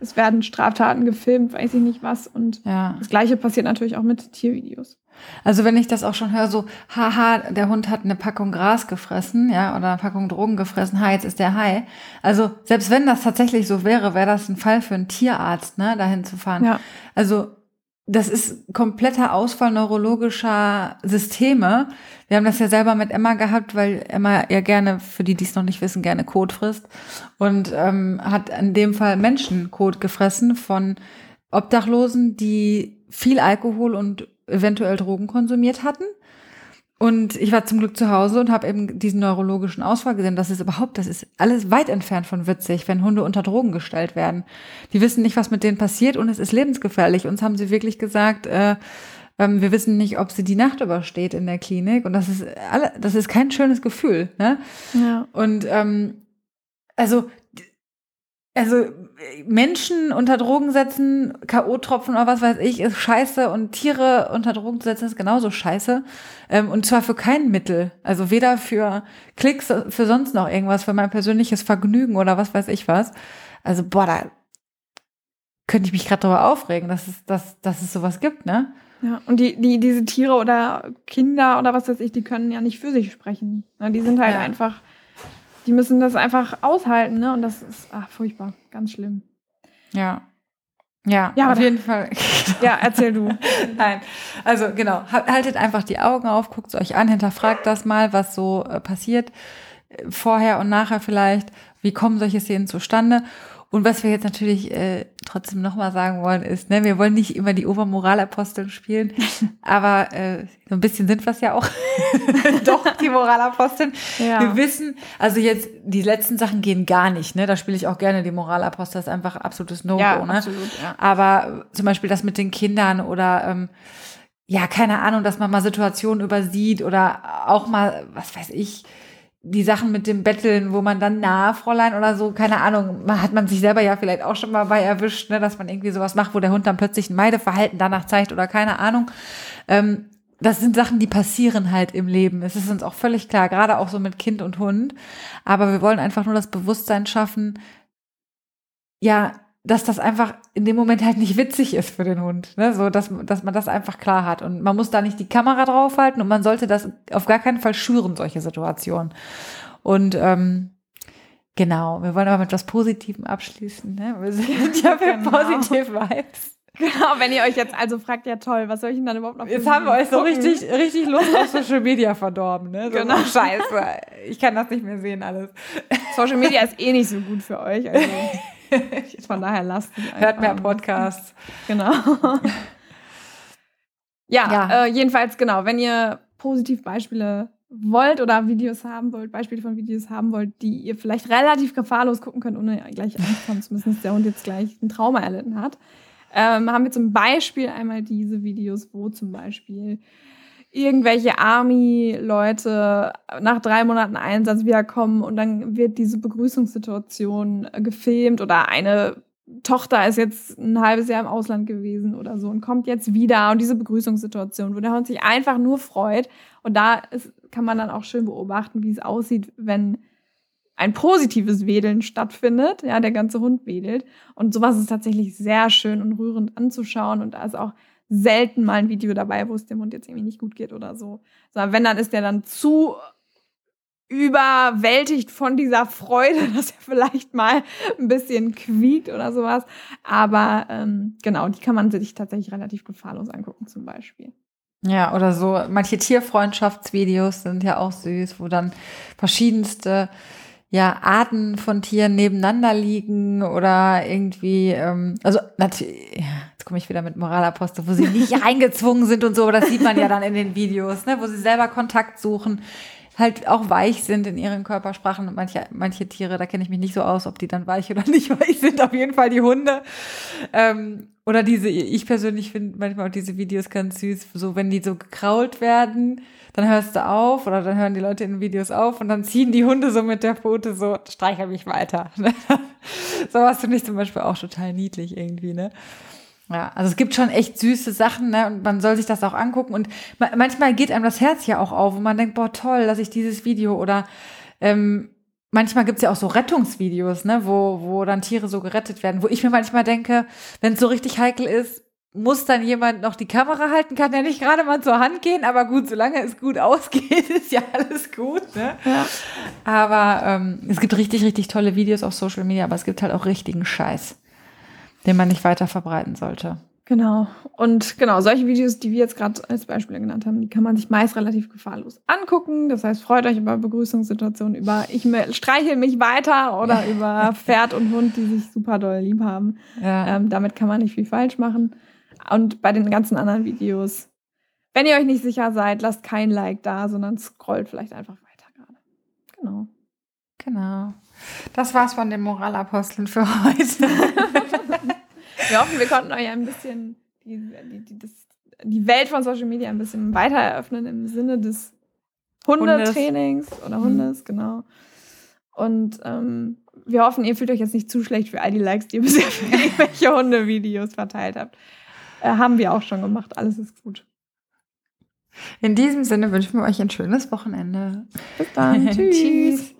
es werden Straftaten gefilmt, weiß ich nicht was. Und ja. das Gleiche passiert natürlich auch mit Tiervideos. Also wenn ich das auch schon höre, so, haha, der Hund hat eine Packung Gras gefressen, ja, oder eine Packung Drogen gefressen, ha, jetzt ist der Hai. Also selbst wenn das tatsächlich so wäre, wäre das ein Fall für einen Tierarzt, ne, dahin zu fahren. Ja. Also das ist kompletter Ausfall neurologischer Systeme. Wir haben das ja selber mit Emma gehabt, weil Emma ja gerne, für die, die es noch nicht wissen, gerne Kot frisst. Und ähm, hat in dem Fall Menschenkot gefressen von Obdachlosen, die viel Alkohol und eventuell Drogen konsumiert hatten. Und ich war zum Glück zu Hause und habe eben diesen neurologischen Ausfall gesehen. Das ist überhaupt, das ist alles weit entfernt von witzig, wenn Hunde unter Drogen gestellt werden. Die wissen nicht, was mit denen passiert und es ist lebensgefährlich. Uns haben sie wirklich gesagt, äh, ähm, wir wissen nicht, ob sie die Nacht übersteht in der Klinik. Und das ist alle, das ist kein schönes Gefühl. Ne? Ja. Und ähm, also also Menschen unter Drogen setzen, K.O.-Tropfen oder was weiß ich, ist scheiße und Tiere unter Drogen zu setzen ist genauso scheiße. Ähm, und zwar für kein Mittel. Also weder für Klicks, für sonst noch irgendwas, für mein persönliches Vergnügen oder was weiß ich was. Also, boah, da könnte ich mich gerade darüber aufregen, dass es, dass, dass es sowas gibt, ne? Ja, und die, die, diese Tiere oder Kinder oder was weiß ich, die können ja nicht für sich sprechen. Die sind halt ja. einfach die müssen das einfach aushalten, ne? Und das ist ach, furchtbar, ganz schlimm. Ja. Ja, ja auf jeden Fall. (laughs) Ja, erzähl du. (laughs) Nein, also genau, haltet einfach die Augen auf, guckt es euch an, hinterfragt das mal, was so äh, passiert, äh, vorher und nachher vielleicht, wie kommen solche Szenen zustande und was wir jetzt natürlich äh, trotzdem nochmal sagen wollen, ist, ne, wir wollen nicht immer die Obermoralaposteln spielen, (laughs) aber äh, so ein bisschen sind wir es ja auch. (laughs) Doch, die Moralaposteln. Ja. Wir wissen, also jetzt, die letzten Sachen gehen gar nicht, ne? Da spiele ich auch gerne die Moralapostel, das ist einfach absolutes No-Go, ja, ne? Absolut, ja. Aber zum Beispiel das mit den Kindern oder ähm, ja, keine Ahnung, dass man mal Situationen übersieht oder auch mal, was weiß ich, die Sachen mit dem Betteln, wo man dann, na, Fräulein oder so, keine Ahnung, hat man sich selber ja vielleicht auch schon mal bei erwischt, ne, dass man irgendwie sowas macht, wo der Hund dann plötzlich ein Meideverhalten danach zeigt oder keine Ahnung. Ähm, das sind Sachen, die passieren halt im Leben. Es ist uns auch völlig klar, gerade auch so mit Kind und Hund. Aber wir wollen einfach nur das Bewusstsein schaffen, ja, dass das einfach in dem Moment halt nicht witzig ist für den Hund. Ne? So, dass, dass man das einfach klar hat. Und man muss da nicht die Kamera draufhalten und man sollte das auf gar keinen Fall schüren, solche Situationen. Und ähm, genau, wir wollen aber mit etwas Positivem abschließen. Ne? Wir sind (laughs) ja für genau. positive Vibes. Genau, wenn ihr euch jetzt also fragt, ja toll, was soll ich denn dann überhaupt noch Jetzt haben wir euch so richtig, richtig Lust auf (laughs) Social Media verdorben, ne? So genau. Scheiße. Ich kann das nicht mehr sehen, alles. Social Media ist eh nicht so gut für euch. Also. (laughs) (laughs) Von daher lasst es Hört mehr Podcasts. (laughs) Genau. (laughs) ja, ja. Äh, jedenfalls genau, wenn ihr positiv Beispiele wollt oder Videos haben wollt, Beispiele von Videos haben wollt, die ihr vielleicht relativ gefahrlos gucken könnt, ohne gleich Angst haben zu müssen, dass der Hund jetzt gleich ein Trauma erlitten hat, ähm, haben wir zum Beispiel einmal diese Videos, wo zum Beispiel irgendwelche Army-Leute nach drei Monaten Einsatz wiederkommen und dann wird diese Begrüßungssituation äh, gefilmt oder eine Tochter ist jetzt ein halbes Jahr im Ausland gewesen oder so und kommt jetzt wieder und diese Begrüßungssituation, wo der Hund sich einfach nur freut und da ist, kann man dann auch schön beobachten, wie es aussieht, wenn ein positives Wedeln stattfindet, ja, der ganze Hund wedelt und sowas ist tatsächlich sehr schön und rührend anzuschauen und da ist auch selten mal ein Video dabei, wo es dem Hund jetzt irgendwie nicht gut geht oder so. Sondern wenn, dann ist der dann zu überwältigt von dieser Freude, (laughs) dass er vielleicht mal ein bisschen quiekt oder sowas. Aber ähm, genau, die kann man sich tatsächlich relativ gefahrlos angucken zum Beispiel. Ja, oder so manche Tierfreundschaftsvideos sind ja auch süß, wo dann verschiedenste ja, Arten von Tieren nebeneinander liegen oder irgendwie, ähm, also natürlich, ja, komme ich wieder mit Moralapostel, wo sie nicht (laughs) eingezwungen sind und so, aber das sieht man ja dann in den Videos, ne, wo sie selber Kontakt suchen, halt auch weich sind in ihren Körpersprachen und manche, manche Tiere, da kenne ich mich nicht so aus, ob die dann weich oder (laughs) nicht weich sind, auf jeden Fall die Hunde. Ähm, oder diese, ich persönlich finde manchmal auch diese Videos ganz süß, so wenn die so gekrault werden, dann hörst du auf oder dann hören die Leute in den Videos auf und dann ziehen die Hunde so mit der Pfote so, streichel mich weiter. (laughs) Sowas finde ich zum Beispiel auch total niedlich irgendwie, ne? Ja, also es gibt schon echt süße Sachen, ne? Und man soll sich das auch angucken. Und manchmal geht einem das Herz ja auch auf und man denkt, boah, toll, dass ich dieses Video oder ähm, manchmal gibt's ja auch so Rettungsvideos, ne, wo, wo dann Tiere so gerettet werden, wo ich mir manchmal denke, wenn es so richtig heikel ist, muss dann jemand noch die Kamera halten, kann ja nicht gerade mal zur Hand gehen, aber gut, solange es gut ausgeht, (laughs) ist ja alles gut. Ne? Ja. Aber ähm, es gibt richtig, richtig tolle Videos auf Social Media, aber es gibt halt auch richtigen Scheiß, den man nicht weiter verbreiten sollte. Genau. Und genau, solche Videos, die wir jetzt gerade als Beispiele genannt haben, die kann man sich meist relativ gefahrlos angucken. Das heißt, freut euch über Begrüßungssituationen, über ich streichel mich weiter oder über Pferd und Hund, die sich super doll lieb haben. Ja. Ähm, damit kann man nicht viel falsch machen. Und bei den ganzen anderen Videos, wenn ihr euch nicht sicher seid, lasst kein Like da, sondern scrollt vielleicht einfach weiter gerade. Genau. Genau. Das war's von den Moralaposteln für heute. (laughs) Wir hoffen, wir konnten euch ein bisschen die, die, die, das, die Welt von Social Media ein bisschen weiter eröffnen im Sinne des Hundetrainings Hundes. oder Hundes, mhm. genau. Und ähm, wir hoffen, ihr fühlt euch jetzt nicht zu schlecht für all die Likes, die ihr bisher für (laughs) irgendwelche Hundevideos verteilt habt. Äh, haben wir auch schon gemacht. Alles ist gut. In diesem Sinne wünschen wir euch ein schönes Wochenende. Bis dann. (laughs) Tschüss. Tschüss.